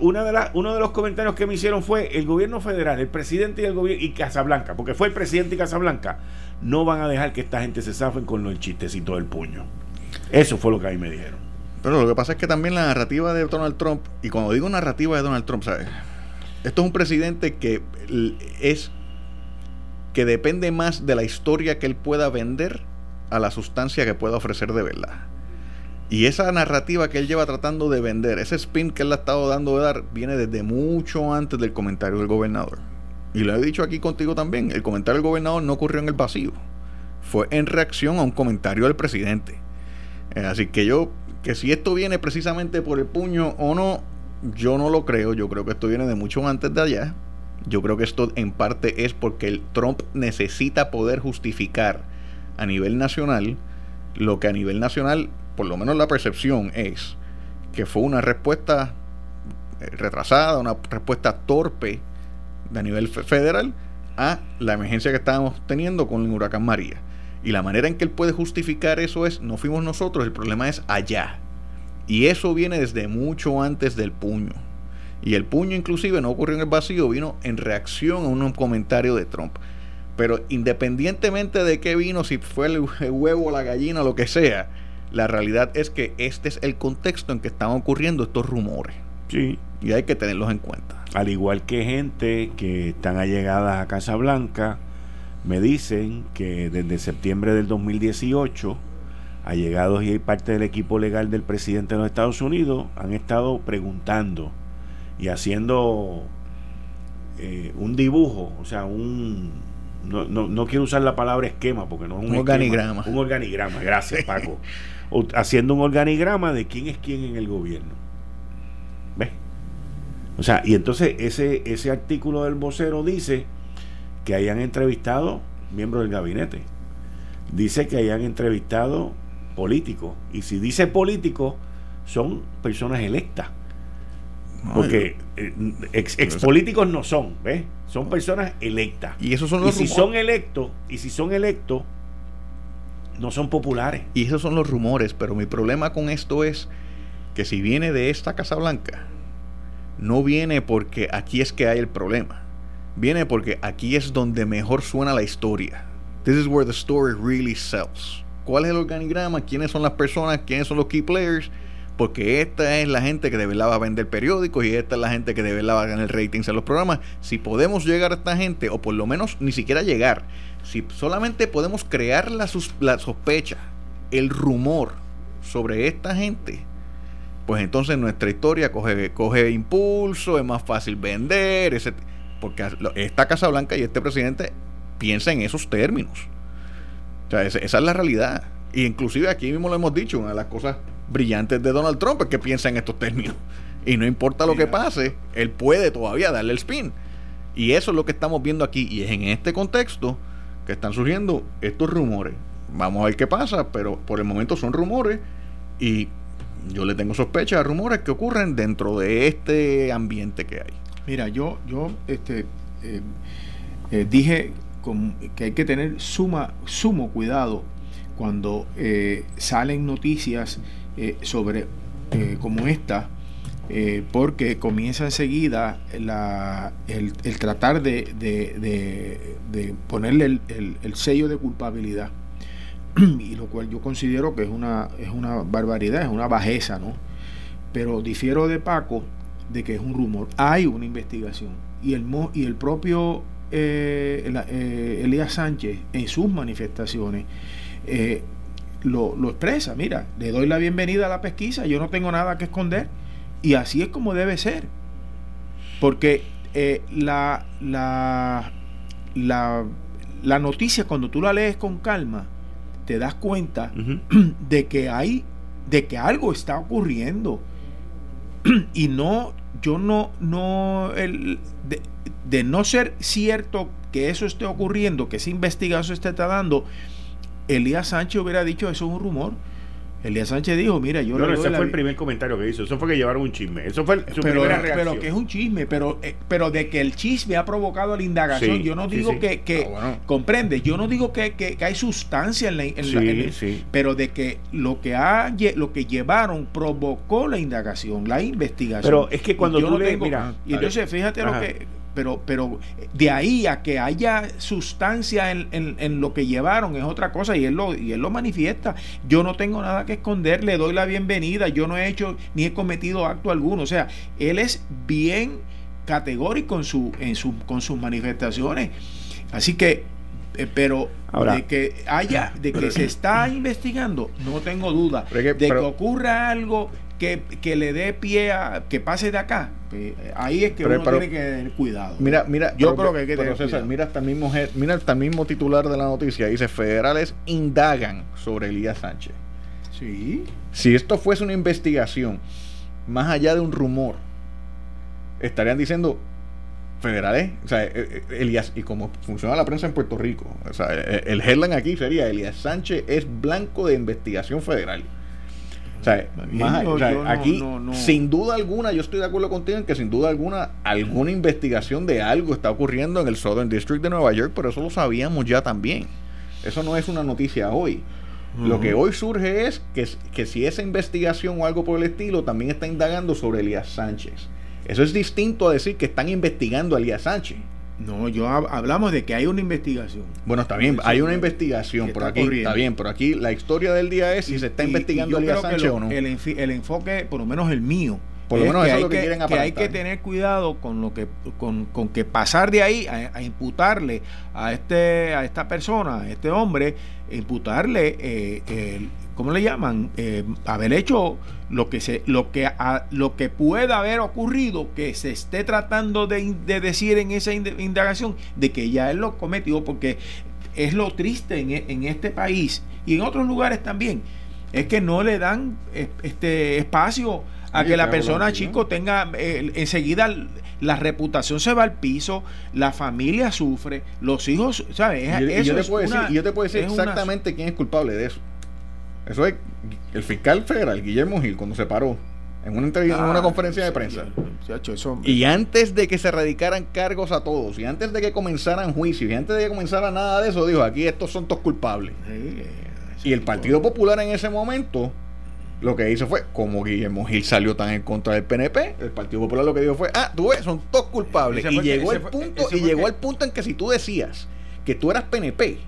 una de uno de los comentarios que me hicieron fue el gobierno federal, el presidente y el gobierno y Casablanca, porque fue el presidente y Casablanca, no van a dejar que esta gente se zafen con el chistecito del puño. Eso fue lo que ahí me dijeron. Pero lo que pasa es que también la narrativa de Donald Trump, y cuando digo narrativa de Donald Trump, ¿sabes? Esto es un presidente que es que depende más de la historia que él pueda vender a la sustancia que pueda ofrecer de verdad. Y esa narrativa que él lleva tratando de vender, ese spin que él ha estado dando de dar, viene desde mucho antes del comentario del gobernador. Y lo he dicho aquí contigo también, el comentario del gobernador no ocurrió en el vacío. Fue en reacción a un comentario del presidente. Eh, así que yo, que si esto viene precisamente por el puño o no, yo no lo creo. Yo creo que esto viene de mucho antes de allá. Yo creo que esto en parte es porque el Trump necesita poder justificar a nivel nacional lo que a nivel nacional por lo menos la percepción es que fue una respuesta eh, retrasada, una respuesta torpe de nivel federal a la emergencia que estábamos teniendo con el huracán María. Y la manera en que él puede justificar eso es, no fuimos nosotros, el problema es allá. Y eso viene desde mucho antes del puño. Y el puño inclusive no ocurrió en el vacío, vino en reacción a un comentario de Trump. Pero independientemente de qué vino, si fue el huevo, la gallina, lo que sea, la realidad es que este es el contexto en que están ocurriendo estos rumores. Sí. Y hay que tenerlos en cuenta. Al igual que gente que están allegadas a Casa Blanca, me dicen que desde septiembre del 2018, allegados y parte del equipo legal del presidente de los Estados Unidos han estado preguntando y haciendo eh, un dibujo, o sea, un... No, no, quiero usar la palabra esquema porque no es un, un organigrama. Un organigrama, gracias [laughs] Paco. Haciendo un organigrama de quién es quién en el gobierno. ¿Ves? O sea, y entonces ese, ese artículo del vocero dice que hayan entrevistado miembros del gabinete. Dice que hayan entrevistado políticos. Y si dice políticos, son personas electas. Porque eh, ex, políticos no son, ¿ves? Son personas electas. Y esos son los si son electos, y si son electos, no son populares. Y esos son los rumores, pero mi problema con esto es que si viene de esta Casa Blanca, no viene porque aquí es que hay el problema. Viene porque aquí es donde mejor suena la historia. This is where the story really sells. ¿Cuál es el organigrama? ¿Quiénes son las personas? ¿Quiénes son los key players? Porque esta es la gente que de verdad va a vender periódicos y esta es la gente que de verdad va a ganar ratings en los programas. Si podemos llegar a esta gente, o por lo menos ni siquiera llegar, si solamente podemos crear la, la sospecha, el rumor sobre esta gente, pues entonces nuestra historia coge, coge impulso, es más fácil vender, ese, porque esta Casa Blanca y este presidente piensa en esos términos. O sea, esa, es la realidad. Y inclusive aquí mismo lo hemos dicho, una de las cosas brillantes de Donald Trump es que piensa en estos términos. Y no importa lo que pase, él puede todavía darle el spin. Y eso es lo que estamos viendo aquí. Y es en este contexto están surgiendo estos rumores. Vamos a ver qué pasa, pero por el momento son rumores y yo le tengo sospecha a rumores que ocurren dentro de este ambiente que hay. Mira, yo, yo este, eh, eh, dije que hay que tener suma, sumo cuidado cuando eh, salen noticias sobre como esta, porque comienza enseguida la, el, tratar de, de, ponerle el, el sello de culpabilidad [clears throat] y lo cual yo considero que es una, es una barbaridad, es una bajeza, ¿no? Pero difiero de Paco de que es un rumor. Hay una investigación y el, y el propio eh, eh, Elías Sánchez en sus manifestaciones eh, lo, lo, expresa. Mira, le doy la bienvenida a la pesquisa, yo no tengo nada que esconder y así es como debe ser. Porque la, la, la, la noticia cuando tú la lees con calma, te das cuenta de que hay, de que algo está ocurriendo. [clears throat] y no, yo no, no, el, de, no ser cierto que eso esté ocurriendo, que esa investigación se esté dando, Elías Sánchez hubiera dicho eso es un rumor. Elías Sánchez dijo, mira, yo... No, ese fue el primer comentario que hizo. Eso fue que llevaron un chisme. Eso fue su pero, primera reacción. Pero que es un chisme, pero, eh, pero de que el chisme ha provocado la indagación. yo no digo que... que ah, Comprende, yo no digo que, que, hay sustancia en la... En pero de que lo que, ha, lo que llevaron provocó la indagación, la investigación. Pero es que cuando tú le... mira, y entonces fíjate lo que pero, pero de ahí a que haya sustancia en, en, lo que llevaron es otra cosa y él, lo, y él lo manifiesta. Yo no tengo nada que esconder, le doy la bienvenida, yo no he hecho ni he cometido acto alguno. O sea, él es bien categórico en su, en su, con sus manifestaciones. Así que, eh, pero de que haya, de que se [clears throat] está investigando, no tengo duda. de que ocurra algo que, le dé pie a que pase de acá, pues, ahí es que uno tiene que tener cuidado. Mira, mira, yo creo que hay que tener César, mira hasta el mismo mira hasta el mismo titular de la noticia, dice federales indagan sobre Elías Sánchez. Sí. Si esto fuese una investigación más allá de un rumor, estarían diciendo federales, o sea, eh, eh, Elías, y como funciona la prensa en Puerto Rico, o sea, eh, el headline aquí sería Elías Sánchez es blanco de investigación federal. O sea, aquí, sin duda alguna, yo estoy de acuerdo contigo en que sin duda alguna, alguna investigación de algo está ocurriendo en el Southern District de Nueva York, pero eso lo sabíamos ya también. Eso no es una noticia hoy. Lo que hoy surge es que, que si esa investigación o algo por el estilo también está indagando sobre Elías Sánchez. Eso es distinto a decir que están investigando a Elías Sánchez. No, yo hablamos de que hay una investigación. Bueno, está bien, hay una investigación, por aquí está bien, pero aquí la historia del día es si se está investigando a Sánchez o no. El, el enfoque, por lo menos el mío, Por lo menos eso es lo que, quieren que hay que tener cuidado con lo que con, que pasar de ahí a, imputarle a este a esta persona, a este hombre, imputarle eh, ¿cómo le llaman? Eh, haber hecho lo que se lo que lo que pueda haber ocurrido que se esté tratando de, decir en esa indagación de que ya él lo cometió porque es lo triste en, en este país y en otros lugares también es que no le dan este espacio a que la persona, chico, tenga eh, enseguida la reputación se va al piso, la familia sufre, los hijos, ¿sabes? Y yo, te puedo decir, yo te puedo decir exactamente quién es culpable de eso. Eso es el fiscal federal, Guillermo Gil, cuando se paró en una, en una ah, conferencia de prensa. y antes de que se radicaran cargos a todos, y antes de que comenzaran juicios, y antes de que comenzara nada de eso, dijo, aquí estos son todos culpables. y el Partido Popular en ese momento lo que hizo fue, como Guillermo Gil salió tan en contra del PNP, el Partido Popular lo que dijo fue, ah, tú ves, son todos culpables. Y llegó el punto, y llegó al punto en que si tú decías que tú eras PNP,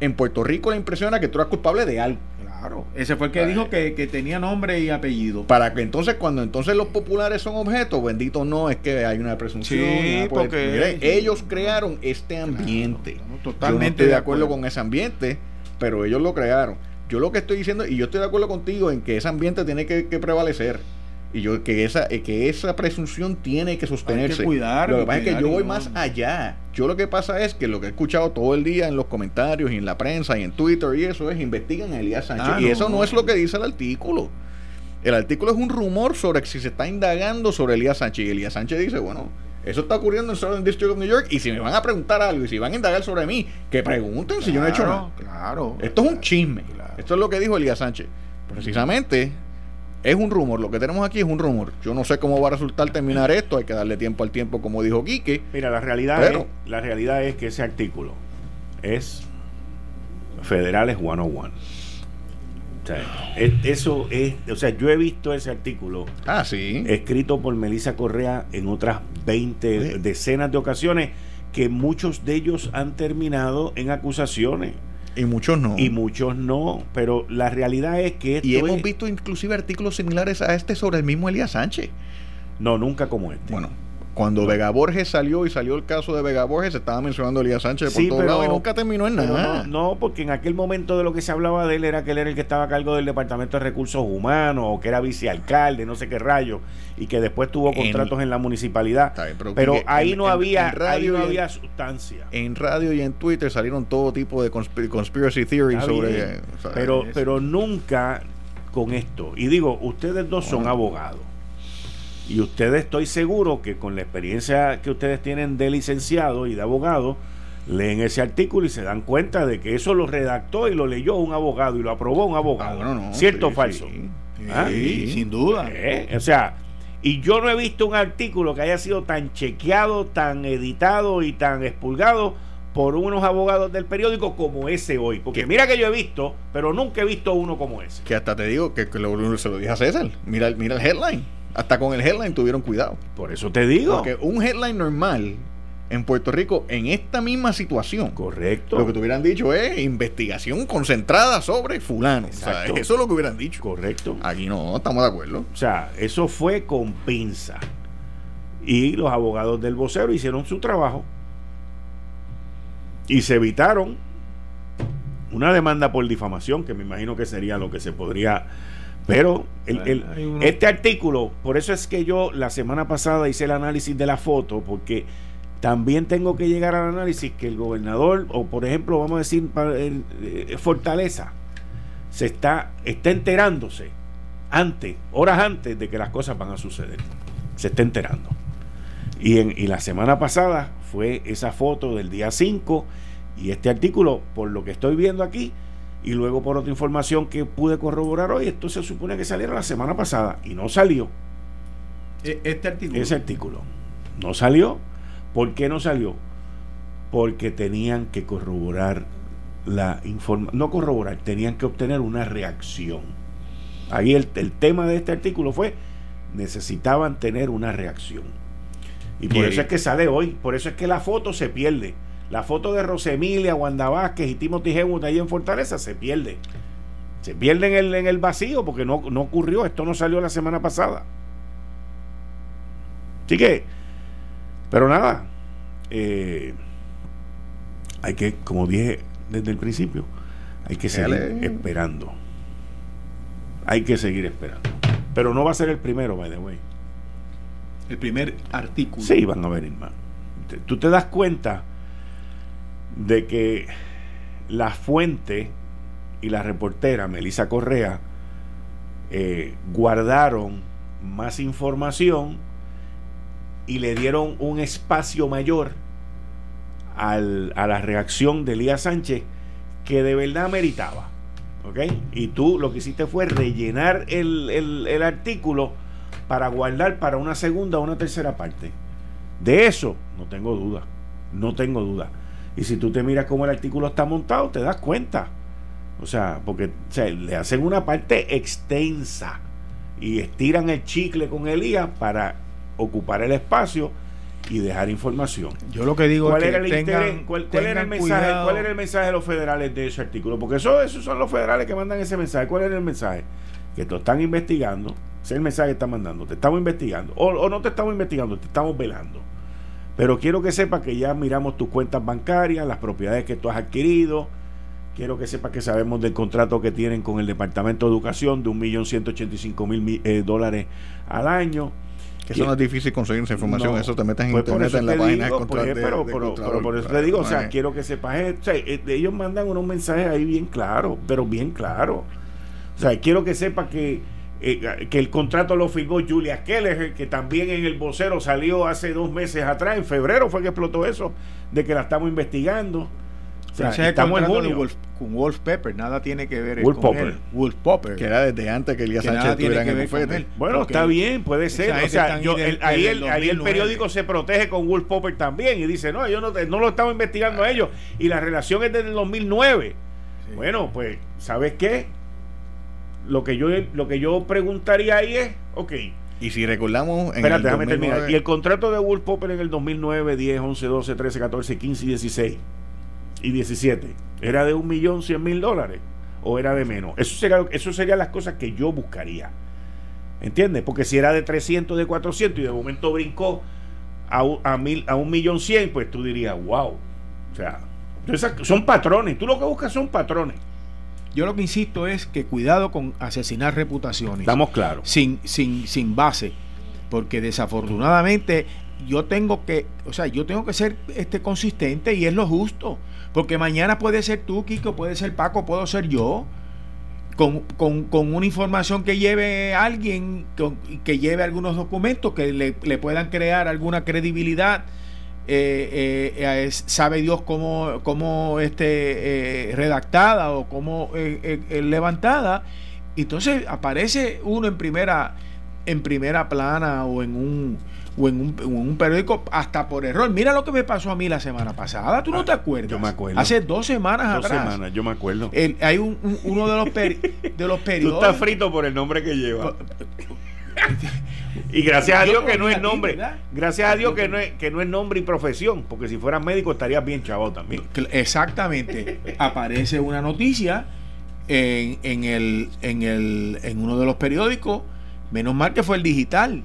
en Puerto Rico la impresión era que tú eras culpable de algo. Claro, ese fue el que dijo que, tenía nombre y apellido. Para que entonces, cuando entonces los populares son objetos, bendito no, es que hay una presunción. Sí, porque ellos crearon este ambiente. totalmente estoy de acuerdo con ese ambiente, pero ellos lo crearon. Yo lo que estoy diciendo, y yo estoy de acuerdo contigo en que ese ambiente tiene que, prevalecer. Y yo que esa, eh, que esa presunción tiene que sostenerse. que cuidar, lo que pasa es que yo voy más allá. Yo lo que pasa es que lo que he escuchado todo el día en los comentarios y en la prensa y en Twitter y eso es investigan a Elías Sánchez. Ah, y eso no, es lo que dice el artículo. El artículo es un rumor sobre si se está indagando sobre Elías Sánchez. Y Elías Sánchez dice, bueno, eso está ocurriendo en Southern District of New York. Y si me van a preguntar algo y si van a indagar sobre mí, que pregunten si yo no he hecho nada. Claro. Esto es un chisme. Esto es lo que dijo Elías Sánchez. Precisamente es un rumor. Lo que tenemos aquí es un rumor. Yo no sé cómo va a resultar terminar esto. Hay que darle tiempo al tiempo, como dijo Quique. Mira, la realidad, es, la realidad es que ese artículo es Federales 101. O sea, eso es, o sea, yo he visto ese artículo ah, ¿sí? escrito por Melissa Correa en otras 20 decenas de ocasiones que muchos de ellos han terminado en acusaciones. Y muchos no. Y muchos no, pero la realidad es que... y hemos visto inclusive artículos similares a este sobre el mismo Elías Sánchez. No, nunca como este. Bueno, cuando Vega Borges salió y salió el caso de Vega Borges, se estaba mencionando a Elías Sánchez por todos lados y nunca terminó en nada. No, porque en aquel momento de lo que se hablaba de él era que él era el que estaba a cargo del Departamento de Recursos Humanos o que era vicealcalde, no sé qué rayo, y que después tuvo contratos en, la municipalidad. pero, ahí, no había, radio ahí no había sustancia. En radio y en Twitter salieron todo tipo de conspiracy theories sobre. pero, pero nunca con esto. Y digo, ustedes dos son abogados y ustedes estoy seguro que con la experiencia que ustedes tienen de licenciado y de abogado, leen ese artículo y se dan cuenta de que eso lo redactó y lo leyó un abogado y lo aprobó un abogado. Ah, ¿Cierto o falso? ¿Ah? Sí, sin duda. Eh, o sea, y yo no he visto un artículo que haya sido tan chequeado, tan editado y tan expulgado por unos abogados del periódico como ese hoy. Porque mira que yo he visto, pero nunca he visto uno como ese. Que hasta te digo que, lo, se lo dije a César. Mira, mira el headline. Hasta con el headline tuvieron cuidado. Por eso te digo. Porque un headline normal en Puerto Rico, en esta misma situación, correcto. Lo que te hubieran dicho es investigación concentrada sobre fulano. O sea, eso es lo que hubieran dicho. Correcto. Aquí no, estamos de acuerdo. O sea, eso fue con pinza. Y los abogados del vocero hicieron su trabajo. Y se evitaron una demanda por difamación, que me imagino que sería lo que se podría pero el, este artículo, por eso es que yo la semana pasada hice el análisis de la foto, porque también tengo que llegar al análisis que el gobernador, o por ejemplo, vamos a decir, eh, Fortaleza, se está, está enterándose antes, horas antes de que las cosas van a suceder. Se está enterando. Y, en, y la semana pasada fue esa foto del día 5 y este artículo, por lo que estoy viendo aquí, y luego por otra información que pude corroborar hoy, esto se supone que saliera la semana pasada y no salió. E, este artículo. Ese artículo. No salió. ¿Por qué no salió? Porque tenían que corroborar la información. No corroborar, tenían que obtener una reacción. Ahí el, el, tema de este artículo fue, necesitaban tener una reacción. Y por eso es que sale hoy, por eso es que la foto se pierde la foto de Rosemilia, Wanda Vázquez y Timothy Hewitt ahí en Fortaleza se pierde. Se pierde en el, en el vacío porque no, no ocurrió. Esto no salió la semana pasada. Así que, pero nada, eh, hay que, como dije desde el principio, hay que seguir esperando. Hay que seguir esperando. Pero no va a ser el primero, by the way. El primer artículo. Sí, van a venir más. Tú te das cuenta de que la fuente y la reportera Melissa Correa eh, guardaron más información y le dieron un espacio mayor al, a la reacción de Elías Sánchez que de verdad meritaba. ¿Ok? Y tú lo que hiciste fue rellenar el, el artículo para guardar para una segunda o una tercera parte. De eso no tengo duda. No tengo duda. Y si tú te miras cómo el artículo está montado, te das cuenta. O sea, porque le hacen una parte extensa y estiran el chicle con Elías para ocupar el espacio y dejar información. Yo lo que digo es que era el cuál, era el mensaje, cuál era el mensaje de los federales de ese artículo, porque eso, esos son los federales que mandan ese mensaje. ¿Cuál era el mensaje? Que te están investigando, ese es el mensaje que están mandando, te estamos investigando, o, o no te estamos investigando, te estamos velando. Pero quiero que sepas que ya miramos tus cuentas bancarias, las propiedades que tú has adquirido, Quiero que sepa que sabemos del contrato que tienen con el Departamento de Educación de 1.185.000 eh, dólares al año. Que eso no es difícil conseguir esa información, eso te metes en pues internet en la página de contrato. Pero, por eso te digo, o sea, quiero que sepas, eh, eh, ellos mandan unos mensajes ahí bien claros, pero bien claros. O sea, quiero que sepa que, que el contrato lo firmó Julia Keller, que también en el vocero salió hace dos meses atrás, en febrero fue que explotó eso, de que la estamos investigando estamos en junio. Wolf, con Wolf Pepper, nada tiene que ver Wolf con Él. Wolf Popper. Que era desde antes que Elías Sánchez estuviera en el Bueno, está bien, puede ser. O sea, ahí, el, ahí el periódico se protege con Wolf Popper también y dice, no, yo no, no lo estaba investigando a ellos. Y la relación es desde el 2009. Bueno, pues, ¿sabes qué? Lo que yo lo que yo preguntaría ahí es, ok, y si recordamos. En Espérate, déjame terminar. Y el contrato de Wolf Popper en el 2009, 10, 11, 12, 13, 14, 15 y 16 y 17 era de un millón cien mil dólares o era de menos. Eso sería, eso serían las cosas que yo buscaría. ¿Entiendes? Porque si era de 300, de 400 y de momento brincó a, a, mil, a un millón cien, pues tú dirías, wow. O sea, son patrones. Tú lo que buscas son patrones. Yo lo que insisto es que cuidado con asesinar reputaciones. Estamos claros. Sin, sin, sin base. Porque desafortunadamente yo tengo que, o sea, yo tengo que ser este consistente y es lo justo. Porque mañana puede ser tú, Kiko, puede ser Paco, puedo ser yo. Con, una información que lleve alguien, que lleve algunos documentos que le, puedan crear alguna credibilidad. Eh, eh, sabe Dios cómo, cómo este, eh, redactada o cómo levantada. Entonces aparece uno en primera, en primera plana o en un o en un, periódico hasta por error. Mira lo que me pasó a mí la semana pasada. ¿Tú no ah, te acuerdas? Yo me acuerdo. Hace dos semanas dos semanas, yo me acuerdo. hay un, uno de los, de los periódicos. [laughs] Tú estás frito por el nombre que lleva. Y gracias a Dios que no es nombre. Gracias a Dios que no es, que no es nombre y profesión. Porque si fueras médico estarías bien chavo también. Exactamente. [laughs] Aparece una noticia en, en, el, en, el, en uno de los periódicos. Menos mal que fue el digital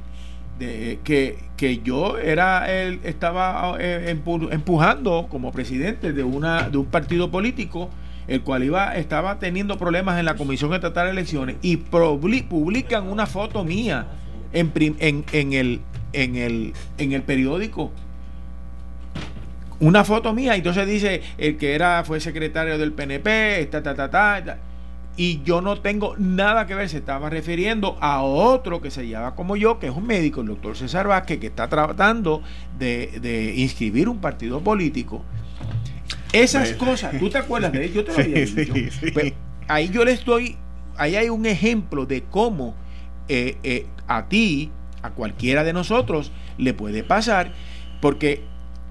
de, que, que yo era el, estaba eh, empujando como presidente de una de un partido político el cual iba estaba teniendo problemas en la comisión de tratar elecciones y publican una foto mía en, en, en, el en el en el periódico una foto mía y entonces dice el que era fue secretario del PNP ta ta ta ta y yo no tengo nada que ver, se estaba refiriendo a otro que se llama como yo, que es un médico, el doctor César Vázquez, que está tratando de, inscribir un partido político. Esas cosas, ¿tú te acuerdas de Yo te lo [laughs] había dicho. Pues, ahí yo le estoy, ahí hay un ejemplo de cómo eh, eh, a ti, a cualquiera de nosotros, le puede pasar, porque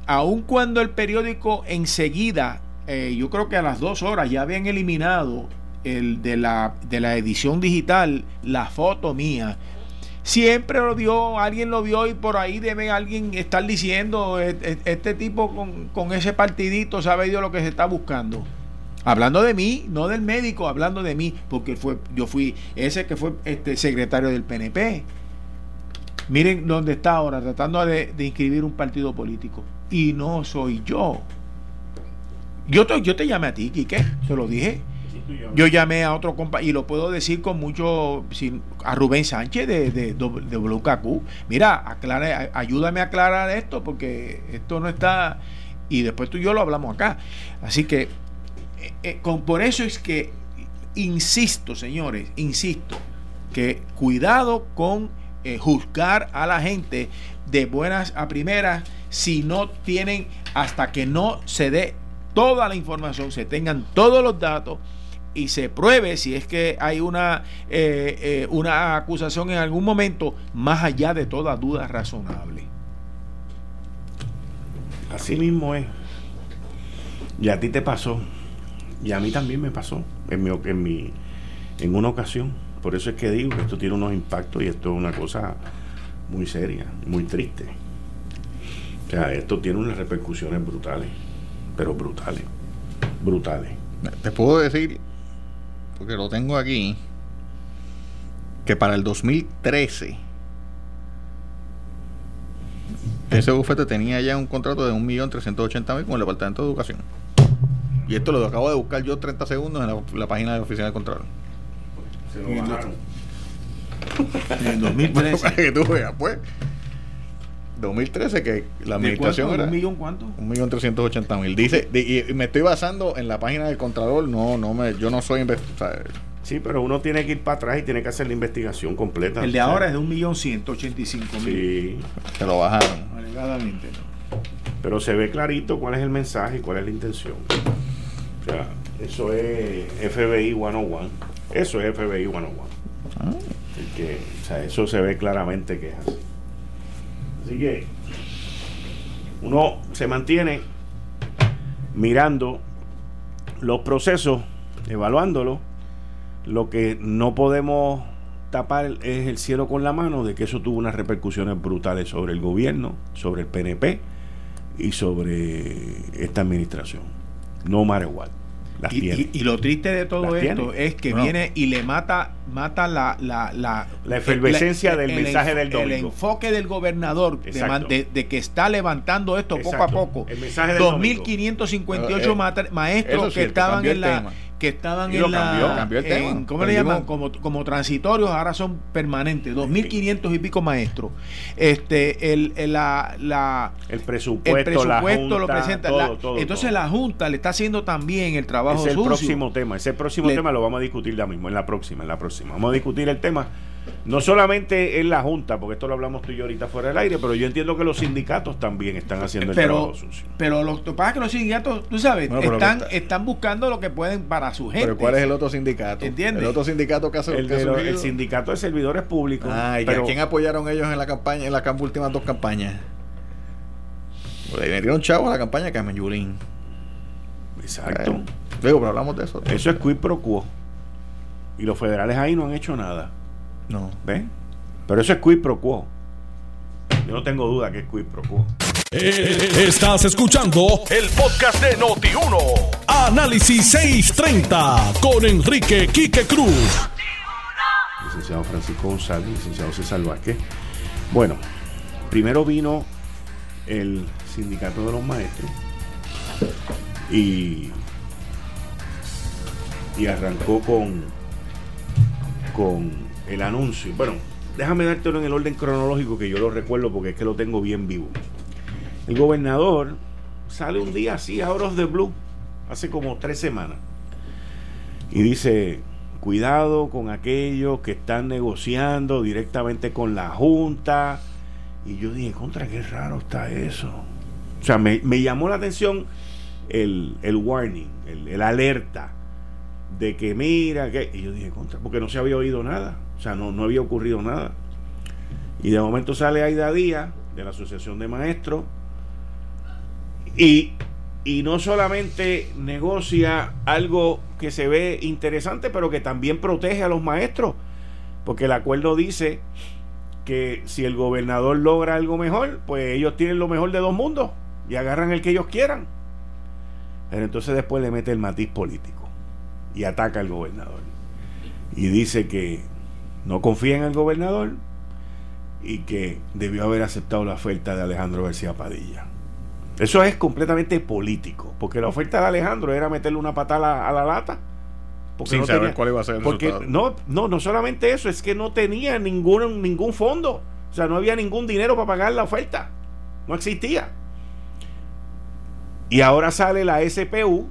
aun cuando el periódico enseguida, eh, yo creo que a las dos horas ya habían eliminado el de la, de la edición digital, la foto mía, siempre lo vio, alguien lo vio y por ahí debe alguien estar diciendo, e, e, este, tipo con, ese partidito sabe Dios lo que se está buscando. Hablando de mí, no del médico, hablando de mí, porque fue, yo fui ese que fue este secretario del PNP. Miren dónde está ahora, tratando de, inscribir un partido político. Y no soy yo. Yo te, yo te llamé a ti, Quique, te lo dije. Yo llamé a otro compañero, y lo puedo decir con mucho, a Rubén Sánchez de, de, de WKQ. Mira, aclara, ayúdame a aclarar esto porque esto no está... Y después tú y yo lo hablamos acá. Así que, eh, con, por eso es que, insisto, señores, insisto, que cuidado con eh, juzgar a la gente de buenas a primeras si no tienen, hasta que no se dé toda la información, se tengan todos los datos y se pruebe si es que hay una, eh, una acusación en algún momento más allá de toda duda razonable. Así mismo es. Y a ti te pasó. Y a mí también me pasó en mi, en mi en una ocasión. Por eso es que digo que esto tiene unos impactos y esto es una cosa muy seria, muy triste. O sea, esto tiene unas repercusiones brutales, pero brutales, brutales. Te puedo decir porque lo tengo aquí, que para el 2013 ese bufete tenía ya un contrato de 1.380.000 con el Departamento de Educación. Y esto lo acabo de buscar yo 30 segundos en la, página de la Oficina de Control. Se lo bajaron. en el 2013. [laughs] que tú veas, pues. 2013 que la administración era un millón cuánto un millón trescientos ochenta mil. Dice y, me estoy basando en la página del contralor. No no me yo no soy investigador sí pero uno tiene que ir para atrás y tiene que hacer la investigación completa. El de ahora es de un millón ciento ochenta y cinco mil. Sí. Se lo bajaron. Alegadamente pero se ve clarito cuál es el mensaje y cuál es la intención o sea eso es FBI 101 eso es FBI 101 ah. que, o sea, eso se ve claramente que es así Así que uno se mantiene mirando los procesos, evaluándolo. Lo que no podemos tapar es el cielo con la mano de que eso tuvo unas repercusiones brutales sobre el gobierno, sobre el PNP y sobre esta administración. No matter what. Y, lo triste de todo esto es que viene y le mata mata la la, la, la efervescencia del mensaje del domingo. El enfoque del gobernador de, que está levantando esto poco a poco. El mensaje del 2.558 maestros que estaban en la que estaban en la ¿cómo le llaman? Como, como transitorios, ahora son permanentes, 2.500 y pico maestros. Este, el, la, la, el presupuesto, el presupuesto lo presenta. entonces la Junta le está haciendo también el trabajo Es el próximo tema, ese próximo tema lo vamos a discutir ya mismo, en la próxima, en la próxima. Vamos a discutir el tema no solamente en la Junta, porque esto lo hablamos tú y yo ahorita fuera del aire, pero yo entiendo que los sindicatos también están haciendo el trabajo sucio. Pero lo que pasa es que los sindicatos, tú sabes, están, están buscando lo que pueden para su gente. Pero ¿cuál es el otro sindicato? ¿Entiendes? El otro sindicato que hace el, el sindicato de servidores públicos. Ah, ¿y a quién apoyaron ellos en la campaña, en las últimas dos campañas? Pues le metieron chavos a la campaña de Carmen Yulín. Exacto. Digo, pero hablamos de eso. Eso es quid pro quo. Y los federales ahí no han hecho nada. No. ¿Ven? Pero eso es quid pro quo. Yo no tengo duda que es quid pro quo. Eh, estás escuchando el podcast de Noti1. Análisis 630 con Enrique Quique Cruz. Licenciado Francisco González, licenciado César Vázquez. Bueno, primero vino el sindicato de los maestros y, y arrancó con, con el anuncio. Bueno, déjame dártelo en el orden cronológico que yo lo recuerdo porque es que lo tengo bien vivo. El gobernador sale un día así, a horas de blue, hace como tres semanas, y dice, cuidado con aquellos que están negociando directamente con la Junta. Y yo dije, contra, qué raro está eso. O sea, me, llamó la atención el, el warning, el, el, alerta de que mira, que... Y yo dije, contra, porque no se había oído nada. O sea, no, no había ocurrido nada. Y de momento sale Aida Díaz, de la Asociación de Maestros, y, y no solamente negocia algo que se ve interesante, pero que también protege a los maestros, porque el acuerdo dice que si el gobernador logra algo mejor, pues ellos tienen lo mejor de dos mundos y agarran el que ellos quieran. Pero entonces después le mete el matiz político y ataca al gobernador. Y dice que no confía en el gobernador y que debió haber aceptado la oferta de Alejandro García Padilla. Eso es completamente político, porque la oferta de Alejandro era meterle una patada a la, lata. Porque Sin saber cuál iba a ser el porque No, no, no solamente eso, es que no tenía ningún, ningún fondo. O sea, no había ningún dinero para pagar la oferta. No existía. Y ahora sale la SPU,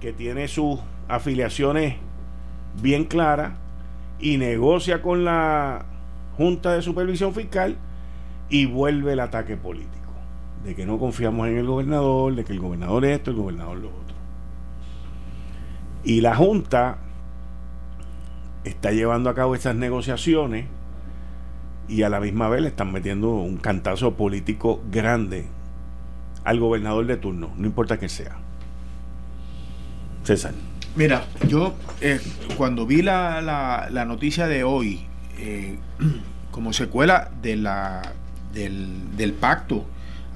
que tiene sus afiliaciones bien claras, y negocia con la Junta de Supervisión Fiscal y vuelve el ataque político. De que no confiamos en el gobernador, de que el gobernador esto, el gobernador lo otro. Y la Junta está llevando a cabo estas negociaciones y a la misma vez le están metiendo un cantazo político grande al gobernador de turno, no importa que sea. César. Mira, yo eh, cuando vi la, la, noticia de hoy, eh, [clears throat] como secuela de la, del, pacto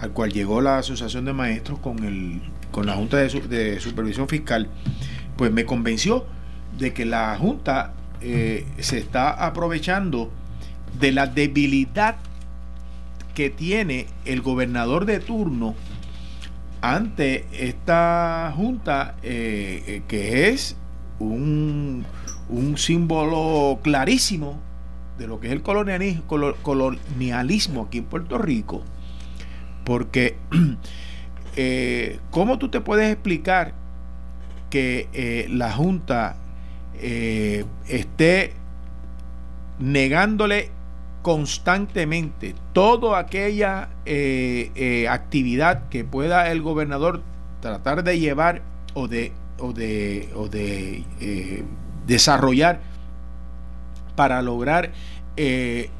al cual llegó la Asociación de Maestros con, el, con la Junta de, Supervisión Fiscal, pues me convenció de que la Junta eh, se está aprovechando de la debilidad que tiene el gobernador de turno ante esta junta eh, eh, que es un, símbolo clarísimo de lo que es el colonialismo, colonialismo aquí en Puerto Rico. Porque, [clears throat] eh, ¿cómo tú te puedes explicar que la Junta esté negándole constantemente toda aquella eh, eh, actividad que pueda el gobernador tratar de llevar o de, o de, o de eh, desarrollar para lograr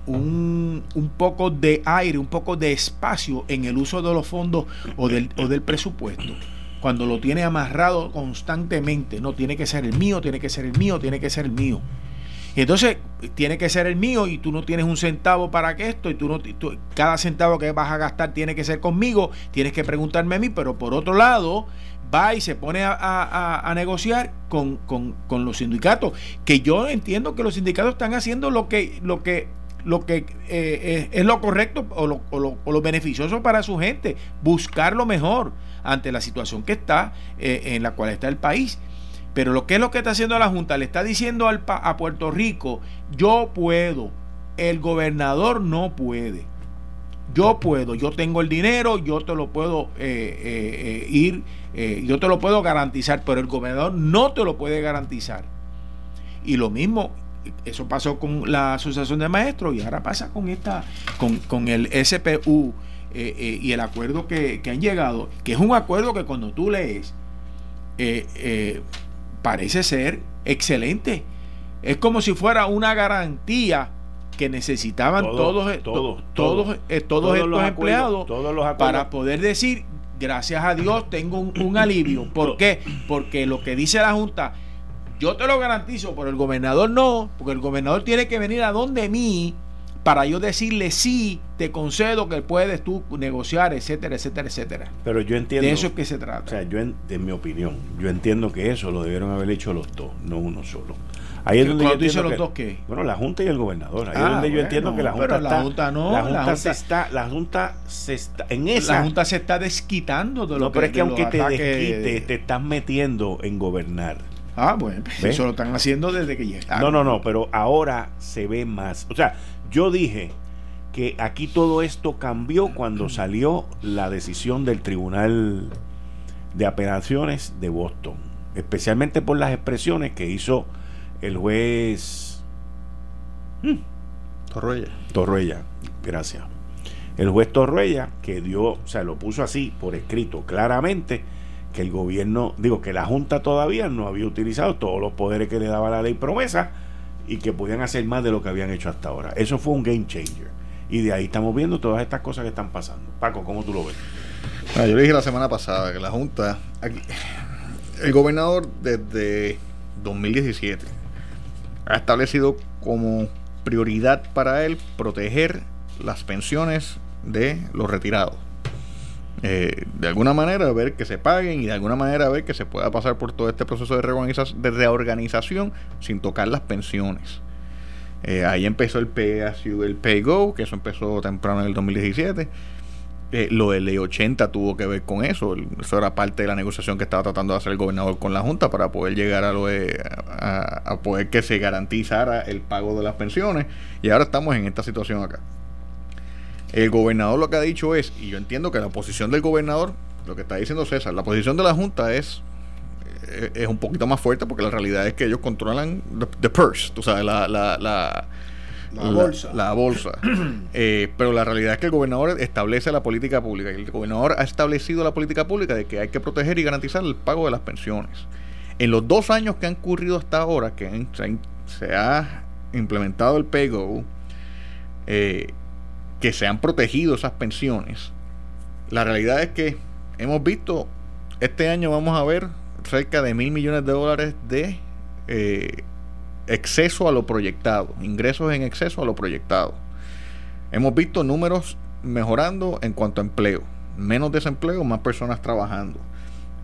un, un, poco de aire, un poco de espacio en el uso de los fondos o del, o del presupuesto. Cuando lo tiene amarrado constantemente, no tiene que ser el mío, tiene que ser el mío, tiene que ser el mío. Y entonces tiene que ser el mío y tú no tienes un centavo para que esto y tú no cada centavo que vas a gastar tiene que ser conmigo, tienes que preguntarme a mí, pero por otro lado va y se pone a, negociar con, los sindicatos, que yo entiendo que los sindicatos están haciendo lo que, lo que, lo que eh, es, lo correcto o lo, o, lo, beneficioso para su gente, buscar lo mejor ante la situación que está eh, en la cual está el país. Pero lo que es lo que está haciendo la Junta, le está diciendo al, a Puerto Rico, yo puedo, el gobernador no puede. Yo puedo, yo tengo el dinero, yo te lo puedo eh, eh, eh, ir, yo te lo puedo garantizar, pero el gobernador no te lo puede garantizar. Y lo mismo, eso pasó con la Asociación de Maestros y ahora pasa con esta, con, con el SPU y el acuerdo que, que, han llegado, que es un acuerdo que cuando tú lees, parece ser excelente. Es como si fuera una garantía que necesitaban todos, todos, todos, todos, estos empleados para poder decir, gracias a Dios tengo un, alivio. [laughs] ¿Por qué? Porque lo que dice la Junta, yo te lo garantizo, pero el gobernador no, porque el gobernador tiene que venir a donde mí para yo decirle sí, te concedo que puedes tú negociar, etcétera, etcétera, etcétera. Pero yo entiendo. De eso es que se trata. O sea, yo, en, mi opinión, yo entiendo que eso lo debieron haber hecho los dos, no uno solo. Ahí es donde yo entiendo los dos qué? Bueno, la Junta y el gobernador. Ahí es ah, donde yo entiendo que la Junta pero la Junta no. La Junta, se está, la Junta se está, en esa. La Junta se está desquitando de lo no, pero es que aunque te desquite, te estás metiendo en gobernar. Ah, bueno, eso lo están haciendo desde que llegaron. No, no, no, pero ahora se ve más. O sea, yo dije que aquí todo esto cambió cuando salió la decisión del Tribunal de Apelaciones de Boston, especialmente por las expresiones que hizo el juez hmm, Torruella. Torruella, gracias. El juez Torruella que dio, o sea, lo puso así por escrito claramente que el gobierno, digo que la Junta todavía no había utilizado todos los poderes que le daba la ley promesa y que podían hacer más de lo que habían hecho hasta ahora. Eso fue un game changer. Y de ahí estamos viendo todas estas cosas que están pasando. Paco, ¿cómo tú lo ves? Ah, yo le dije la semana pasada que la Junta, el gobernador desde 2017 ha establecido como prioridad para él proteger las pensiones de los retirados. Eh, de alguna manera ver que se paguen y de alguna manera ver que se pueda pasar por todo este proceso de reorganización, de reorganización sin tocar las pensiones. Eh, ahí empezó el PSU, el PayGo, que eso empezó temprano en el 2017. Eh, lo del Ley 80 tuvo que ver con eso. Eso era parte de la negociación que estaba tratando de hacer el gobernador con la Junta para poder llegar a, lo a, poder que se garantizara el pago de las pensiones. Y ahora estamos en esta situación acá. El gobernador lo que ha dicho es, y yo entiendo que la posición del gobernador, lo que está diciendo César, la posición de la Junta es eh, es un poquito más fuerte porque la realidad es que ellos controlan the, purse, tú sabes, la, la, la, bolsa. La, bolsa. [clears throat] Eh, pero la realidad es que el gobernador establece la política pública y el gobernador ha establecido la política pública de que hay que proteger y garantizar el pago de las pensiones. En los dos años que han ocurrido hasta ahora, que se, ha implementado el PayGo, eh, que se han protegido esas pensiones, la realidad es que hemos visto, este año vamos a ver cerca de mil millones de dólares de eh, exceso a lo proyectado, ingresos en exceso a lo proyectado. Hemos visto números mejorando en cuanto a empleo, menos desempleo, más personas trabajando.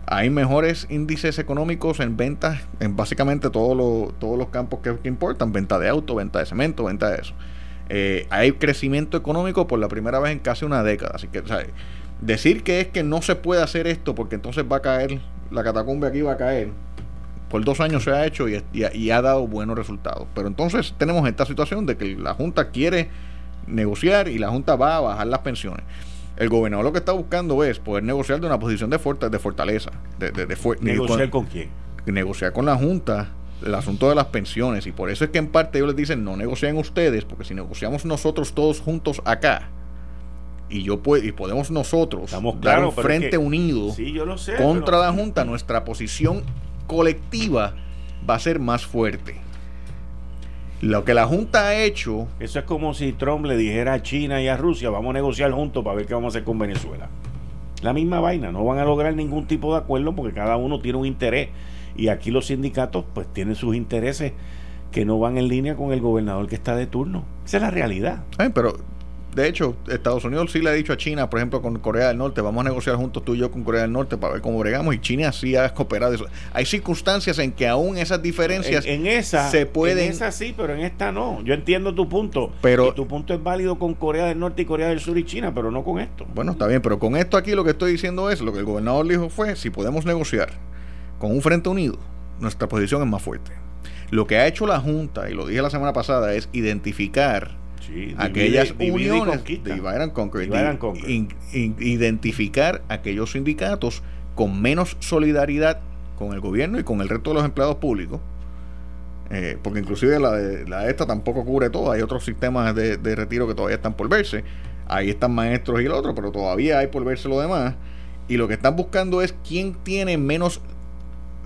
Hay mejores índices económicos en ventas, en básicamente todos todos los campos que, importan, venta de auto, venta de cemento, venta de eso. Eh, hay crecimiento económico por la primera vez en casi una década. Así que, decir que es que no se puede hacer esto porque entonces va a caer la catacumba aquí va a caer. Por dos años se ha hecho y, ha dado buenos resultados. Pero entonces tenemos esta situación de que la Junta quiere negociar y la Junta va a bajar las pensiones. El gobernador lo que está buscando es poder negociar de una posición de, de fortaleza. De, ¿Negociar con, quién? Negociar con la Junta el asunto de las pensiones. Y por eso es que en parte ellos les dicen, no negocien ustedes, porque si negociamos nosotros todos juntos acá, y yo puedo, y podemos nosotros Estamos dar un frente unido contra la Junta, nuestra posición colectiva va a ser más fuerte. Lo que la Junta ha hecho. Eso es como si Trump le dijera a China y a Rusia: vamos a negociar juntos para ver qué vamos a hacer con Venezuela. La misma vaina, no van a lograr ningún tipo de acuerdo porque cada uno tiene un interés. Y aquí los sindicatos, pues tienen sus intereses que no van en línea con el gobernador que está de turno. Esa es la realidad. pero de hecho, Estados Unidos sí le ha dicho a China, por ejemplo, con Corea del Norte, vamos a negociar juntos tú y yo con Corea del Norte para ver cómo bregamos, y China sí ha cooperado. Eso. Hay circunstancias en que aún esas diferencias en, esa, se pueden... En esa sí, pero en esta no. Yo entiendo tu punto. Pero, tu punto es válido con Corea del Norte y Corea del Sur y China, pero no con esto. Bueno, está bien, pero con esto aquí lo que estoy diciendo es, lo que el gobernador dijo fue, si podemos negociar con un frente unido, nuestra posición es más fuerte. Lo que ha hecho la Junta, y lo dije la semana pasada, es identificar aquellas uniones identificar aquellos sindicatos con menos solidaridad con el gobierno y con el resto de los empleados públicos. Eh, porque inclusive la de, la esta tampoco cubre todo, hay otros sistemas de, de, retiro que todavía están por verse, ahí están maestros y el otro, pero todavía hay por verse lo demás, y lo que están buscando es quién tiene menos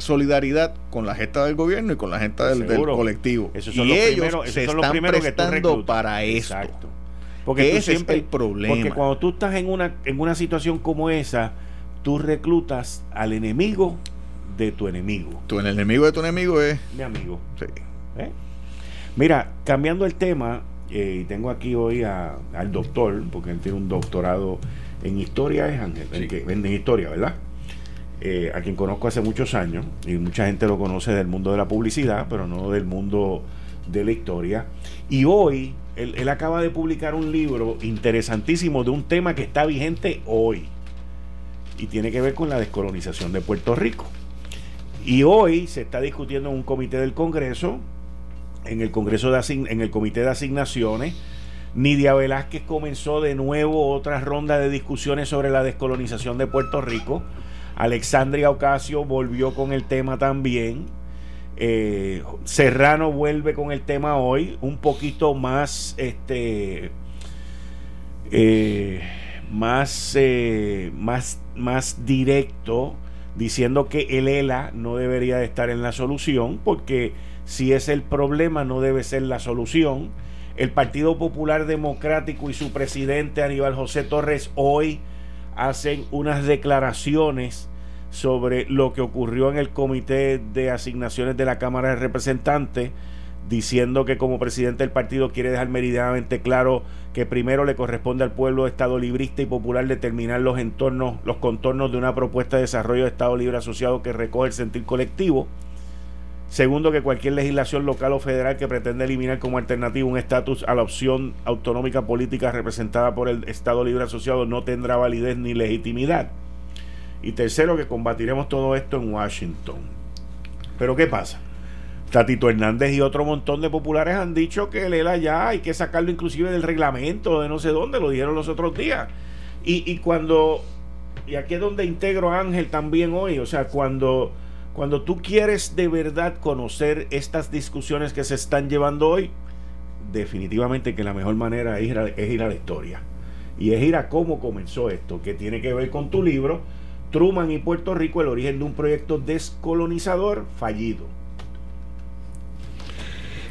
solidaridad con la gesta del gobierno y con la gente del, colectivo. y ellos se están prestando para esto. Exacto. Porque ese es el problema. Porque cuando tú estás en una, en una situación como esa, tú reclutas al enemigo de tu enemigo. Tu el enemigo de tu enemigo es mi amigo. Sí. ¿Eh? Mira, cambiando el tema, eh, y tengo aquí hoy al doctor, porque él tiene un doctorado en historia, es Ángel, en historia, ¿verdad? Eh, a quien conozco hace muchos años, y mucha gente lo conoce del mundo de la publicidad, pero no del mundo de la historia. Y hoy él, acaba de publicar un libro interesantísimo de un tema que está vigente hoy, y tiene que ver con la descolonización de Puerto Rico. Y hoy se está discutiendo en un comité del Congreso, en el Congreso de en el Comité de Asignaciones, Nidia Velázquez comenzó de nuevo otra ronda de discusiones sobre la descolonización de Puerto Rico. Alexandria Ocasio volvió con el tema también. Eh, Serrano vuelve con el tema hoy, un poquito más, este, eh, más, eh, más, más directo, diciendo que el ELA no debería de estar en la solución, porque si es el problema no debe ser la solución. El Partido Popular Democrático y su presidente Aníbal José Torres hoy hacen unas declaraciones sobre lo que ocurrió en el comité de asignaciones de la Cámara de Representantes, diciendo que como presidente del partido quiere dejar meridianamente claro que primero le corresponde al pueblo Estado librista y popular determinar los entornos, los contornos de una propuesta de desarrollo de Estado libre asociado que recoge el sentir colectivo. Segundo, que cualquier legislación local o federal que pretenda eliminar como alternativa un estatus a la opción autonómica política representada por el Estado Libre Asociado no tendrá validez ni legitimidad. Y tercero, que combatiremos todo esto en Washington. Pero ¿qué pasa? Tatito Hernández y otro montón de populares han dicho que el ELA ya hay que sacarlo inclusive del reglamento de no sé dónde, lo dijeron los otros días. Y, y cuando, y aquí es donde integro a Ángel también hoy, o sea, cuando cuando tú quieres de verdad conocer estas discusiones que se están llevando hoy, definitivamente que la mejor manera es ir a, la historia. Y es ir a cómo comenzó esto, que tiene que ver con tu libro, Truman y Puerto Rico, el origen de un proyecto descolonizador fallido.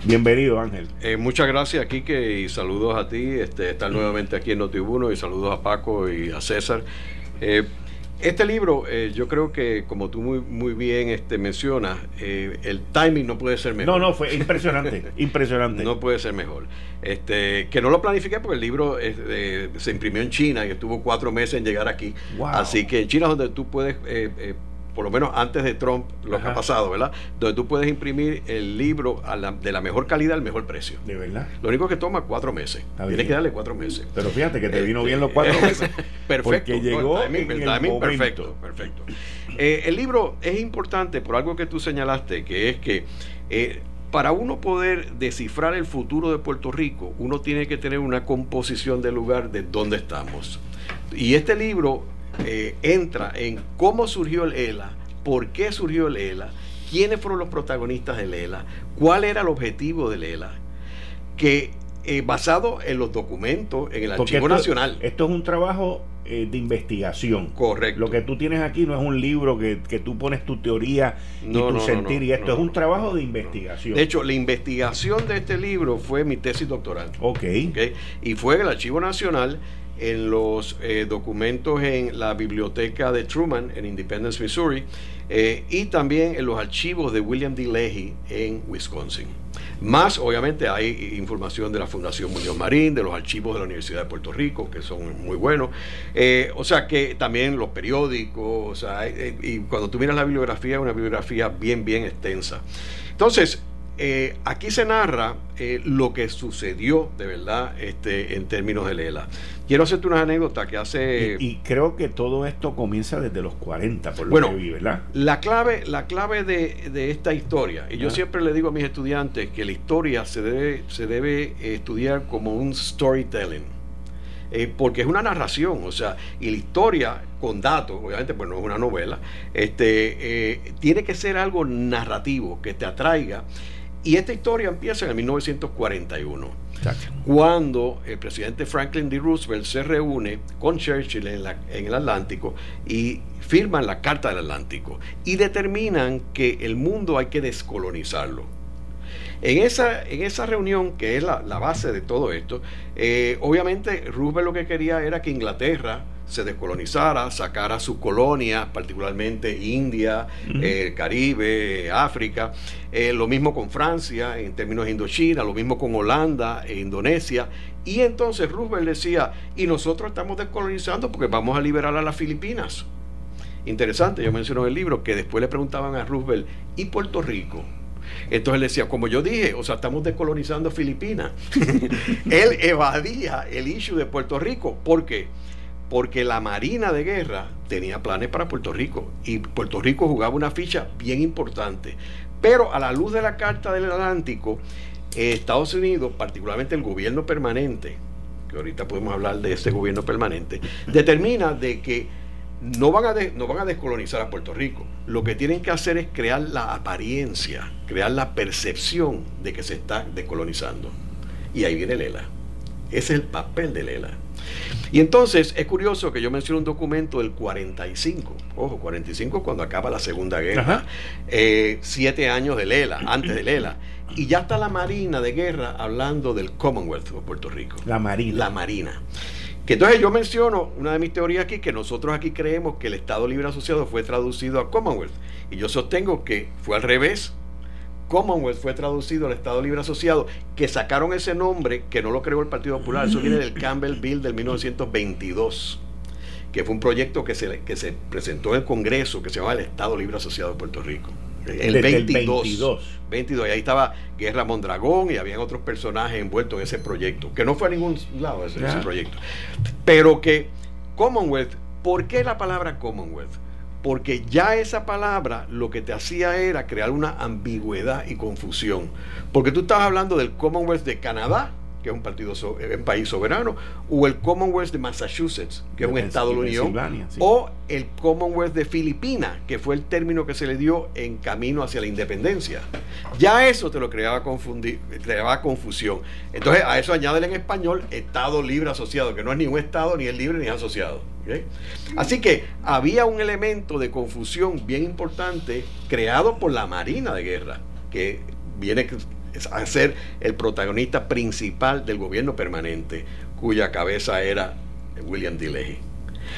Bienvenido, Ángel. Eh, muchas gracias, Kike, y saludos a ti. Este, estar nuevamente aquí en Notiuno y saludos a Paco y a César. Eh, este libro, eh, yo creo que, como tú muy, muy bien este, mencionas, eh, el timing no puede ser mejor. No, no, fue impresionante, [laughs] impresionante. No puede ser mejor. Este, que no lo planifiqué porque el libro eh, se imprimió en China y estuvo cuatro meses en llegar aquí. Así que en China es donde tú puedes por lo menos antes de Trump, lo que ha pasado, ¿verdad? Donde tú puedes imprimir el libro de la mejor calidad al mejor precio. De verdad. Lo único que toma cuatro meses. Tienes que darle cuatro meses. Pero fíjate que te vino bien los cuatro [laughs] meses. perfecto. Porque llegó el perfecto, perfecto. Eh, el libro es importante por algo que tú señalaste, que es que eh, para uno poder descifrar el futuro de Puerto Rico, uno tiene que tener una composición del lugar de dónde estamos. Y este libro eh, entra en cómo surgió el ELA, por qué surgió el ELA, quiénes fueron los protagonistas del ELA, cuál era el objetivo del ELA, que eh, basado en los documentos, en el Archivo Nacional. Esto es un trabajo eh, de investigación. Correcto. Lo que tú tienes aquí no es un libro que, tú pones tu teoría y tu sentir, y esto es un trabajo de investigación. De hecho, la investigación de este libro fue mi tesis doctoral. Ok. okay. Y fue en el Archivo Nacional en los eh, documentos en la biblioteca de Truman en Independence, Missouri, eh, y también en los archivos de William D. Leahy en Wisconsin. Más, obviamente, hay información de la Fundación Muñoz Marín, de los archivos de la Universidad de Puerto Rico, que son muy buenos. Eh, o sea que también los periódicos, o sea, y cuando tú miras la bibliografía, es una bibliografía bien, bien extensa. Entonces, eh, aquí se narra eh, lo que sucedió de verdad este, en términos de Lela. Quiero hacerte una anécdota que hace... Y, creo que todo esto comienza desde los 40, por lo que vi, ¿verdad? La clave, la clave de, esta historia, y yo siempre le digo a mis estudiantes que la historia se debe, se debe estudiar como un storytelling. Eh, porque es una narración, o sea, y la historia con datos, obviamente, pues no es una novela, este, tiene que ser algo narrativo que te atraiga y esta historia empieza en el 1941, cuando el presidente Franklin D. Roosevelt se reúne con Churchill en, el Atlántico y firman la Carta del Atlántico y determinan que el mundo hay que descolonizarlo. En esa, en esa reunión, que es la, base de todo esto, eh, obviamente Roosevelt lo que quería era que Inglaterra se descolonizara, sacara sus colonias, particularmente India, eh, Caribe, África, eh, lo mismo con Francia en términos de Indochina, lo mismo con Holanda e Indonesia. Y entonces Roosevelt decía, y nosotros estamos descolonizando porque vamos a liberar a las Filipinas. Interesante, yo menciono en el libro que después le preguntaban a Roosevelt, ¿y Puerto Rico? Entonces él decía, como yo dije, o sea, estamos descolonizando Filipinas. [laughs] él evadía el issue de Puerto Rico. ¿Por qué? porque la Marina de Guerra tenía planes para Puerto Rico y Puerto Rico jugaba una ficha bien importante. Pero a la luz de la Carta del Atlántico, Estados Unidos, particularmente el gobierno permanente, que ahorita podemos hablar de ese gobierno permanente, determina de que no van, a no van a descolonizar a Puerto Rico. Lo que tienen que hacer es crear la apariencia, crear la percepción de que se está descolonizando. Y ahí viene Lela. Ese es el papel de Lela. Y entonces es curioso que yo menciono un documento del 45, ojo, 45 cuando acaba la Segunda Guerra, eh, siete años de Lela, antes de Lela, y ya está la Marina de Guerra hablando del Commonwealth de Puerto Rico. La Marina. La Marina. Que entonces yo menciono una de mis teorías aquí, que nosotros aquí creemos que el Estado Libre Asociado fue traducido a Commonwealth, y yo sostengo que fue al revés, Commonwealth fue traducido al Estado Libre Asociado, que sacaron ese nombre que no lo creó el Partido Popular, eso viene del Campbell Bill del 1922, que fue un proyecto que se, que se presentó en el Congreso que se llamaba el Estado Libre Asociado de Puerto Rico. El 22, 22. Y ahí estaba Guerra Mondragón y habían otros personajes envueltos en ese proyecto, que no fue a ningún lado ese, ese proyecto. Pero que Commonwealth, ¿por qué la palabra Commonwealth? Porque ya esa palabra lo que te hacía era crear una ambigüedad y confusión. Porque tú estabas hablando del Commonwealth de Canadá, que es un partido eh, un país soberano, o el Commonwealth de Massachusetts, que es un estado de la Unión, o el Commonwealth de Filipinas, que fue el término que se le dio en camino hacia la independencia. Ya eso te lo creaba, confundir, creaba confusión. Entonces a eso añaden en español Estado libre asociado, que no es ni un Estado, ni es libre, ni es asociado. Así que había un elemento de confusión bien importante creado por la Marina de Guerra, que viene a ser el protagonista principal del gobierno permanente, cuya cabeza era William D.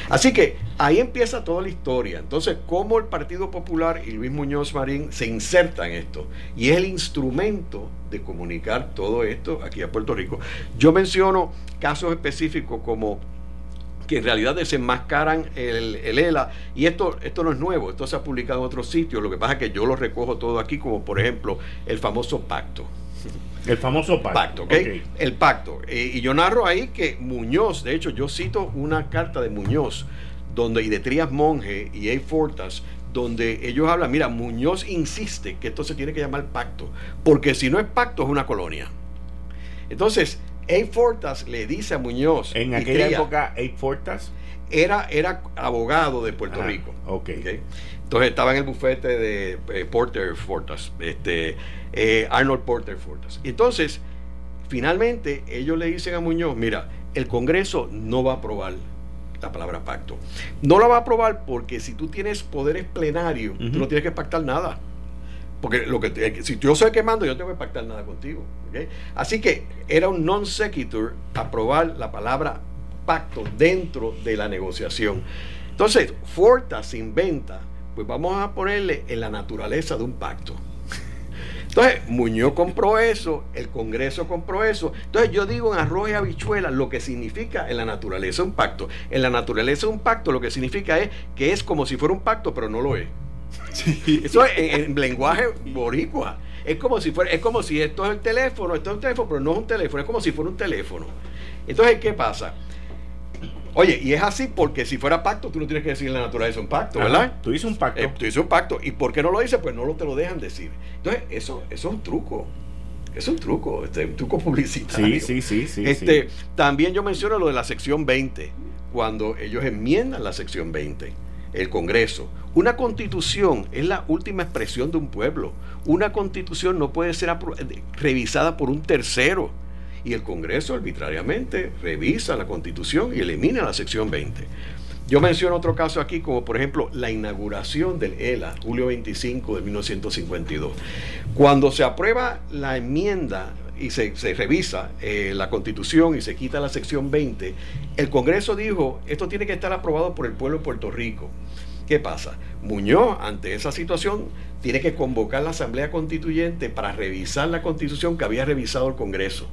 Así que ahí empieza toda la historia. Entonces, cómo el Partido Popular y Luis Muñoz Marín se insertan en esto. Y es el instrumento de comunicar todo esto aquí a Puerto Rico. Yo menciono casos específicos como que en realidad desenmascaran el, el, ELA. Y esto, esto no es nuevo, esto se ha publicado en otros sitios. Lo que pasa es que yo lo recojo todo aquí, como por ejemplo el famoso pacto. El famoso pacto. El pacto. Eh, y yo narro ahí que Muñoz, de hecho, yo cito una carta de Muñoz, donde y de Trías Monge y A. Fortas, donde ellos hablan, mira, Muñoz insiste que esto se tiene que llamar pacto, porque si no es pacto es una colonia. Entonces, A. Fortas le dice a Muñoz. En aquella época, A. Fortas era, era abogado de Puerto Rico. Okay. Entonces estaba en el bufete de eh, Porter Fortas, este, eh, Arnold Porter Fortas. Entonces, finalmente, ellos le dicen a Muñoz: Mira, el Congreso no va a aprobar la palabra pacto. No la va a aprobar porque si tú tienes poderes plenarios, tú no tienes que pactar nada. Porque lo que si yo soy que mando, yo no tengo que pactar nada contigo. Así que era un non sequitur aprobar la palabra pacto dentro de la negociación. Entonces, Fortas inventa, pues vamos a ponerle en la naturaleza de un pacto. Entonces, Muñoz compró eso, el Congreso compró eso. Entonces, yo digo en arroz y habichuela lo que significa en la naturaleza un pacto. En la naturaleza un pacto lo que significa es que es como si fuera un pacto, pero no lo es. Eso es en, lenguaje boricua. Es como si fuera, es como si esto es el teléfono, esto es un teléfono, pero no es un teléfono, es como si fuera un teléfono. Entonces, ¿qué pasa? Oye, y es así porque si fuera pacto, tú no tienes que decir en la naturaleza un pacto, ¿verdad? tú dices un pacto. Eh, tú dices un pacto. ¿Y por qué no lo dices? Pues no lo te lo dejan decir. Entonces, eso, eso es un truco. Es un truco, este, un truco publicitario. Sí, sí, sí, sí, este, También yo menciono lo de la sección 20, cuando ellos enmiendan la sección 20, el Congreso. Una constitución es la última expresión de un pueblo. Una constitución no puede ser revisada por un tercero y el Congreso arbitrariamente revisa la Constitución y elimina la sección 20. Yo menciono otro caso aquí, como por ejemplo la inauguración del ELA, julio 25 de 1952. Cuando se aprueba la enmienda y se, revisa eh, la constitución y se quita la sección 20, el Congreso dijo, esto tiene que estar aprobado por el pueblo de Puerto Rico. ¿Qué pasa? Muñoz, ante esa situación, tiene que convocar la Asamblea Constituyente para revisar la constitución que había revisado el Congreso.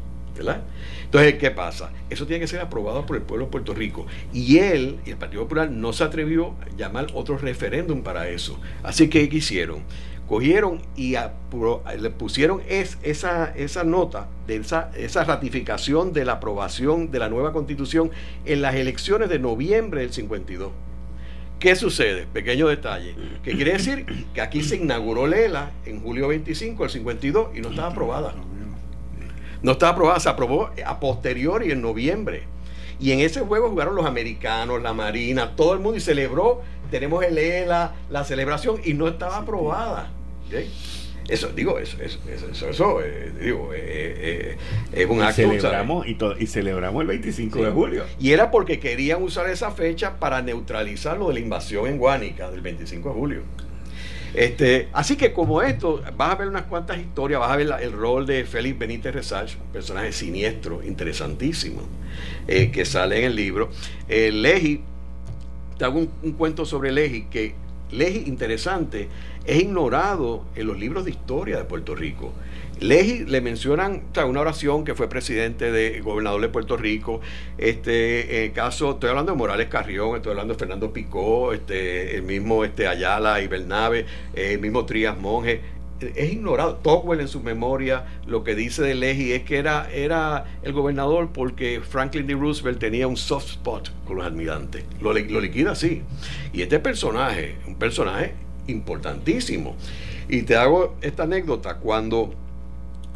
Entonces, ¿qué pasa? Eso tiene que ser aprobado por el pueblo de Puerto Rico. Y él y el Partido Popular no se atrevió a llamar otro referéndum para eso. Así que, ¿qué hicieron? Cogieron y le pusieron esa, esa nota, de esa, esa ratificación de la aprobación de la nueva constitución en las elecciones de noviembre del 52. ¿Qué sucede? Pequeño detalle. Que quiere decir que aquí se inauguró Lela en julio 25 del 52 y no estaba aprobada. No estaba aprobada, se aprobó a posteriori en noviembre. Y en ese juego jugaron los americanos, la Marina, todo el mundo y celebró. Tenemos el ELA, la celebración y no estaba aprobada. Eso, digo, eso, eso, eso, eso eh, digo, eh, eh, es un acto. Celebramos, y, y, celebramos el 25 de julio. Y era porque querían usar esa fecha para neutralizar lo de la invasión en Guánica del 25 de julio. Este, así que como esto, vas a ver unas cuantas historias, vas a ver el rol de Félix Benítez Resach, un personaje siniestro, interesantísimo, eh, que sale en el libro. Eh, Leji, te hago un, cuento sobre Leji, que Leji, interesante, es ignorado en los libros de historia de Puerto Rico. Leji le mencionan una oración que fue presidente de gobernador de Puerto Rico. Este en caso, estoy hablando de Morales Carrión, estoy hablando de Fernando Picó, este, el mismo este, Ayala y Bernabe, el mismo Trías Monge. Es ignorado. Tocqueville en su memoria lo que dice de Leji es que era, era el gobernador porque Franklin D. Roosevelt tenía un soft spot con los almirantes. Lo liquida así. Y este personaje, un personaje importantísimo. Y te hago esta anécdota cuando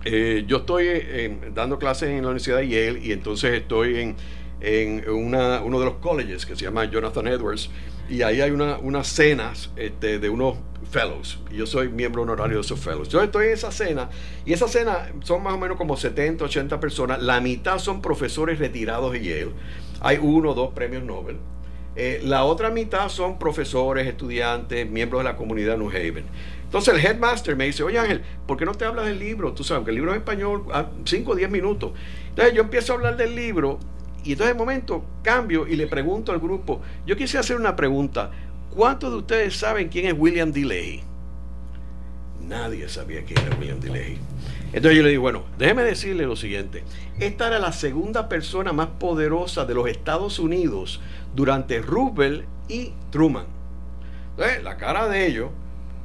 eh, yo estoy eh, dando clases en la Universidad de Yale y entonces estoy en, en uno de los colleges que se llama Jonathan Edwards y ahí hay una, unas cenas este, de unos fellows yo soy miembro honorario de esos fellows. Yo estoy en esa cena y esa cena son más o menos como 70, 80 personas, la mitad son profesores retirados de Yale, hay uno o dos premios Nobel. Eh, la otra mitad son profesores, estudiantes, miembros de la comunidad New Haven. Entonces el headmaster me dice, oye Ángel, ¿por qué no te hablas del libro? Tú sabes que el libro es español, 5 o 10 minutos. Entonces yo empiezo a hablar del libro y entonces de momento cambio y le pregunto al grupo, yo quisiera hacer una pregunta, ¿cuántos de ustedes saben quién es William D. Nadie sabía quién era William D. Entonces yo le digo, bueno, déjeme decirle lo siguiente, esta era la segunda persona más poderosa de los Estados Unidos durante Roosevelt y Truman. Entonces, la cara de ellos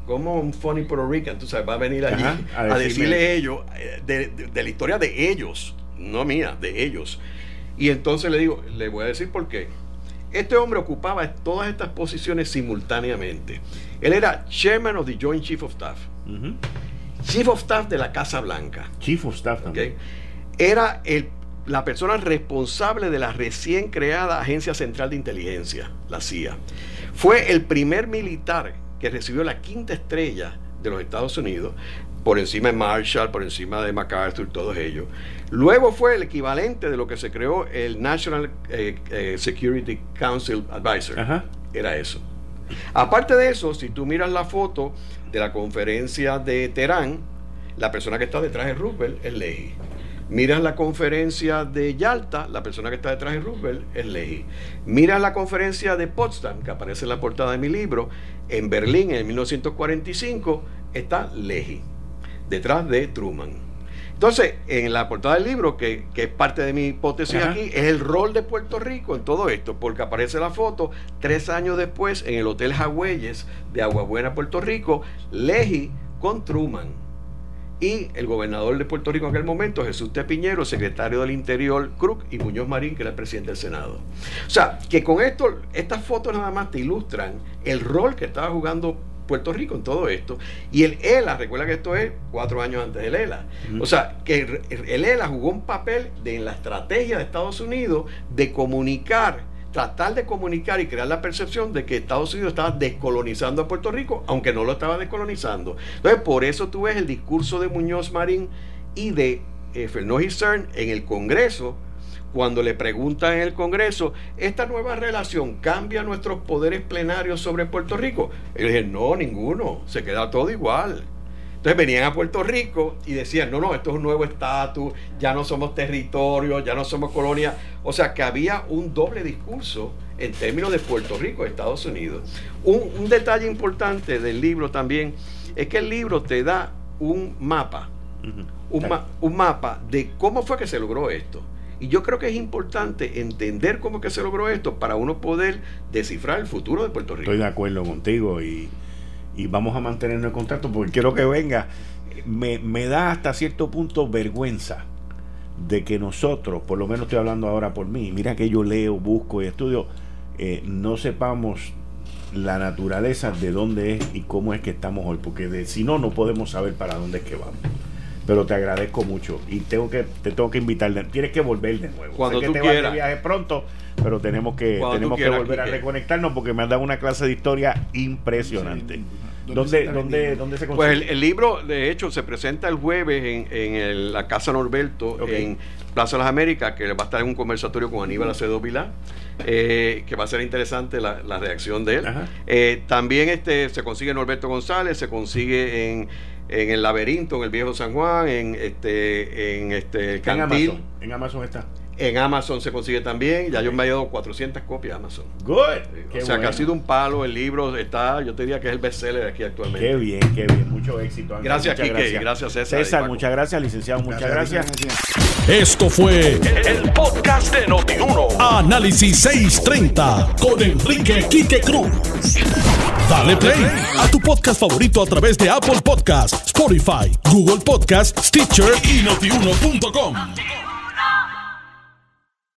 como un funny Puerto Rican, tú sabes, va a venir allí a, decirle ellos, eh, de, la historia de ellos, no mía, de ellos. Y entonces le digo, le voy a decir por qué. Este hombre ocupaba todas estas posiciones simultáneamente. Él era chairman of the Joint Chief of Staff. Chief of Staff de la Casa Blanca. Chief of Staff también. Era el, la persona responsable de la recién creada Agencia Central de Inteligencia, la CIA. Fue el primer militar que recibió la quinta estrella de los Estados Unidos, por encima de Marshall, por encima de MacArthur, todos ellos. Luego fue el equivalente de lo que se creó el National eh, eh, Security Council Advisor. Era eso. Aparte de eso, si tú miras la foto de la conferencia de Teherán, la persona que está detrás de Roosevelt es Leahy. Miras la conferencia de Yalta, la persona que está detrás de Roosevelt es Leahy. Miras la conferencia de Potsdam, que aparece en la portada de mi libro, en Berlín en 1945, está Leahy, detrás de Truman. Entonces, en la portada del libro, que, es parte de mi hipótesis aquí, es el rol de Puerto Rico en todo esto, porque aparece la foto tres años después en el Hotel Jagüeyes de Aguabuena, Puerto Rico, Leahy con Truman. Y el gobernador de Puerto Rico en aquel momento, Jesús Tepiñero, secretario del Interior, Cruz, y Muñoz Marín, que era el presidente del Senado. O sea, que con esto, estas fotos nada más te ilustran el rol que estaba jugando Puerto Rico en todo esto. Y el ELA, recuerda que esto es cuatro años antes del ELA. O sea, que el ELA jugó un papel de, en la estrategia de Estados Unidos de comunicar tratar de comunicar y crear la percepción de que Estados Unidos estaba descolonizando a Puerto Rico, aunque no lo estaba descolonizando. Entonces, por eso tú ves el discurso de Muñoz Marín y de eh, Fernández Stern en el Congreso, cuando le preguntan en el Congreso, ¿esta nueva relación cambia nuestros poderes plenarios sobre Puerto Rico? Ellos dijeron, no, ninguno, se queda todo igual. Entonces venían a Puerto Rico y decían, no, no, esto es un nuevo estatus, ya no somos territorio, ya no somos colonia. O sea que había un doble discurso en términos de Puerto Rico, Estados Unidos. Un, detalle importante del libro también es que el libro te da un mapa, un, mapa de cómo fue que se logró esto. Y yo creo que es importante entender cómo que se logró esto para uno poder descifrar el futuro de Puerto Rico. Estoy de acuerdo contigo y y vamos a mantenernos en contacto porque quiero que venga. Me, da hasta cierto punto vergüenza de que nosotros, por lo menos estoy hablando ahora por mí, mira que yo leo, busco y estudio, eh, no sepamos la naturaleza de dónde es y cómo es que estamos hoy, porque si no, no podemos saber para dónde es que vamos. Pero te agradezco mucho y tengo que te tengo que invitar, tienes que volver de nuevo. Cuando sé tú te quieras. Vas de viaje pronto, pero tenemos que tenemos que volver a reconectarnos porque me han dado una clase de historia impresionante. ¿Dónde, dónde, ¿Dónde, se consigue? Pues el, libro, de hecho, se presenta el jueves en, en la Casa Norberto, en Plaza de las Américas, que va a estar en un conversatorio con Aníbal Acedo Vilá, eh, que va a ser interesante la, la reacción de él. Eh, también este, se consigue Norberto González, se consigue en, en el laberinto, en el viejo San Juan, en este, en este Cantil. En Amazon, en Amazon está En Amazon se consigue también. Ya yo me he dado 400 copias a Amazon. Good. o sea que ha sido un palo. El libro está, yo te diría que es el bestseller aquí actualmente. Qué bien, qué bien. Mucho éxito. Ángel. Gracias, Muchas Quique. y Gracias, César. César, muchas gracias, licenciado. Muchas gracias. Esto fue el, el podcast de Notiuno. Análisis 630 con Enrique Quique Cruz. Dale play a tu podcast favorito a través de Apple Podcasts, Spotify, Google Podcasts, Stitcher y notiuno.com.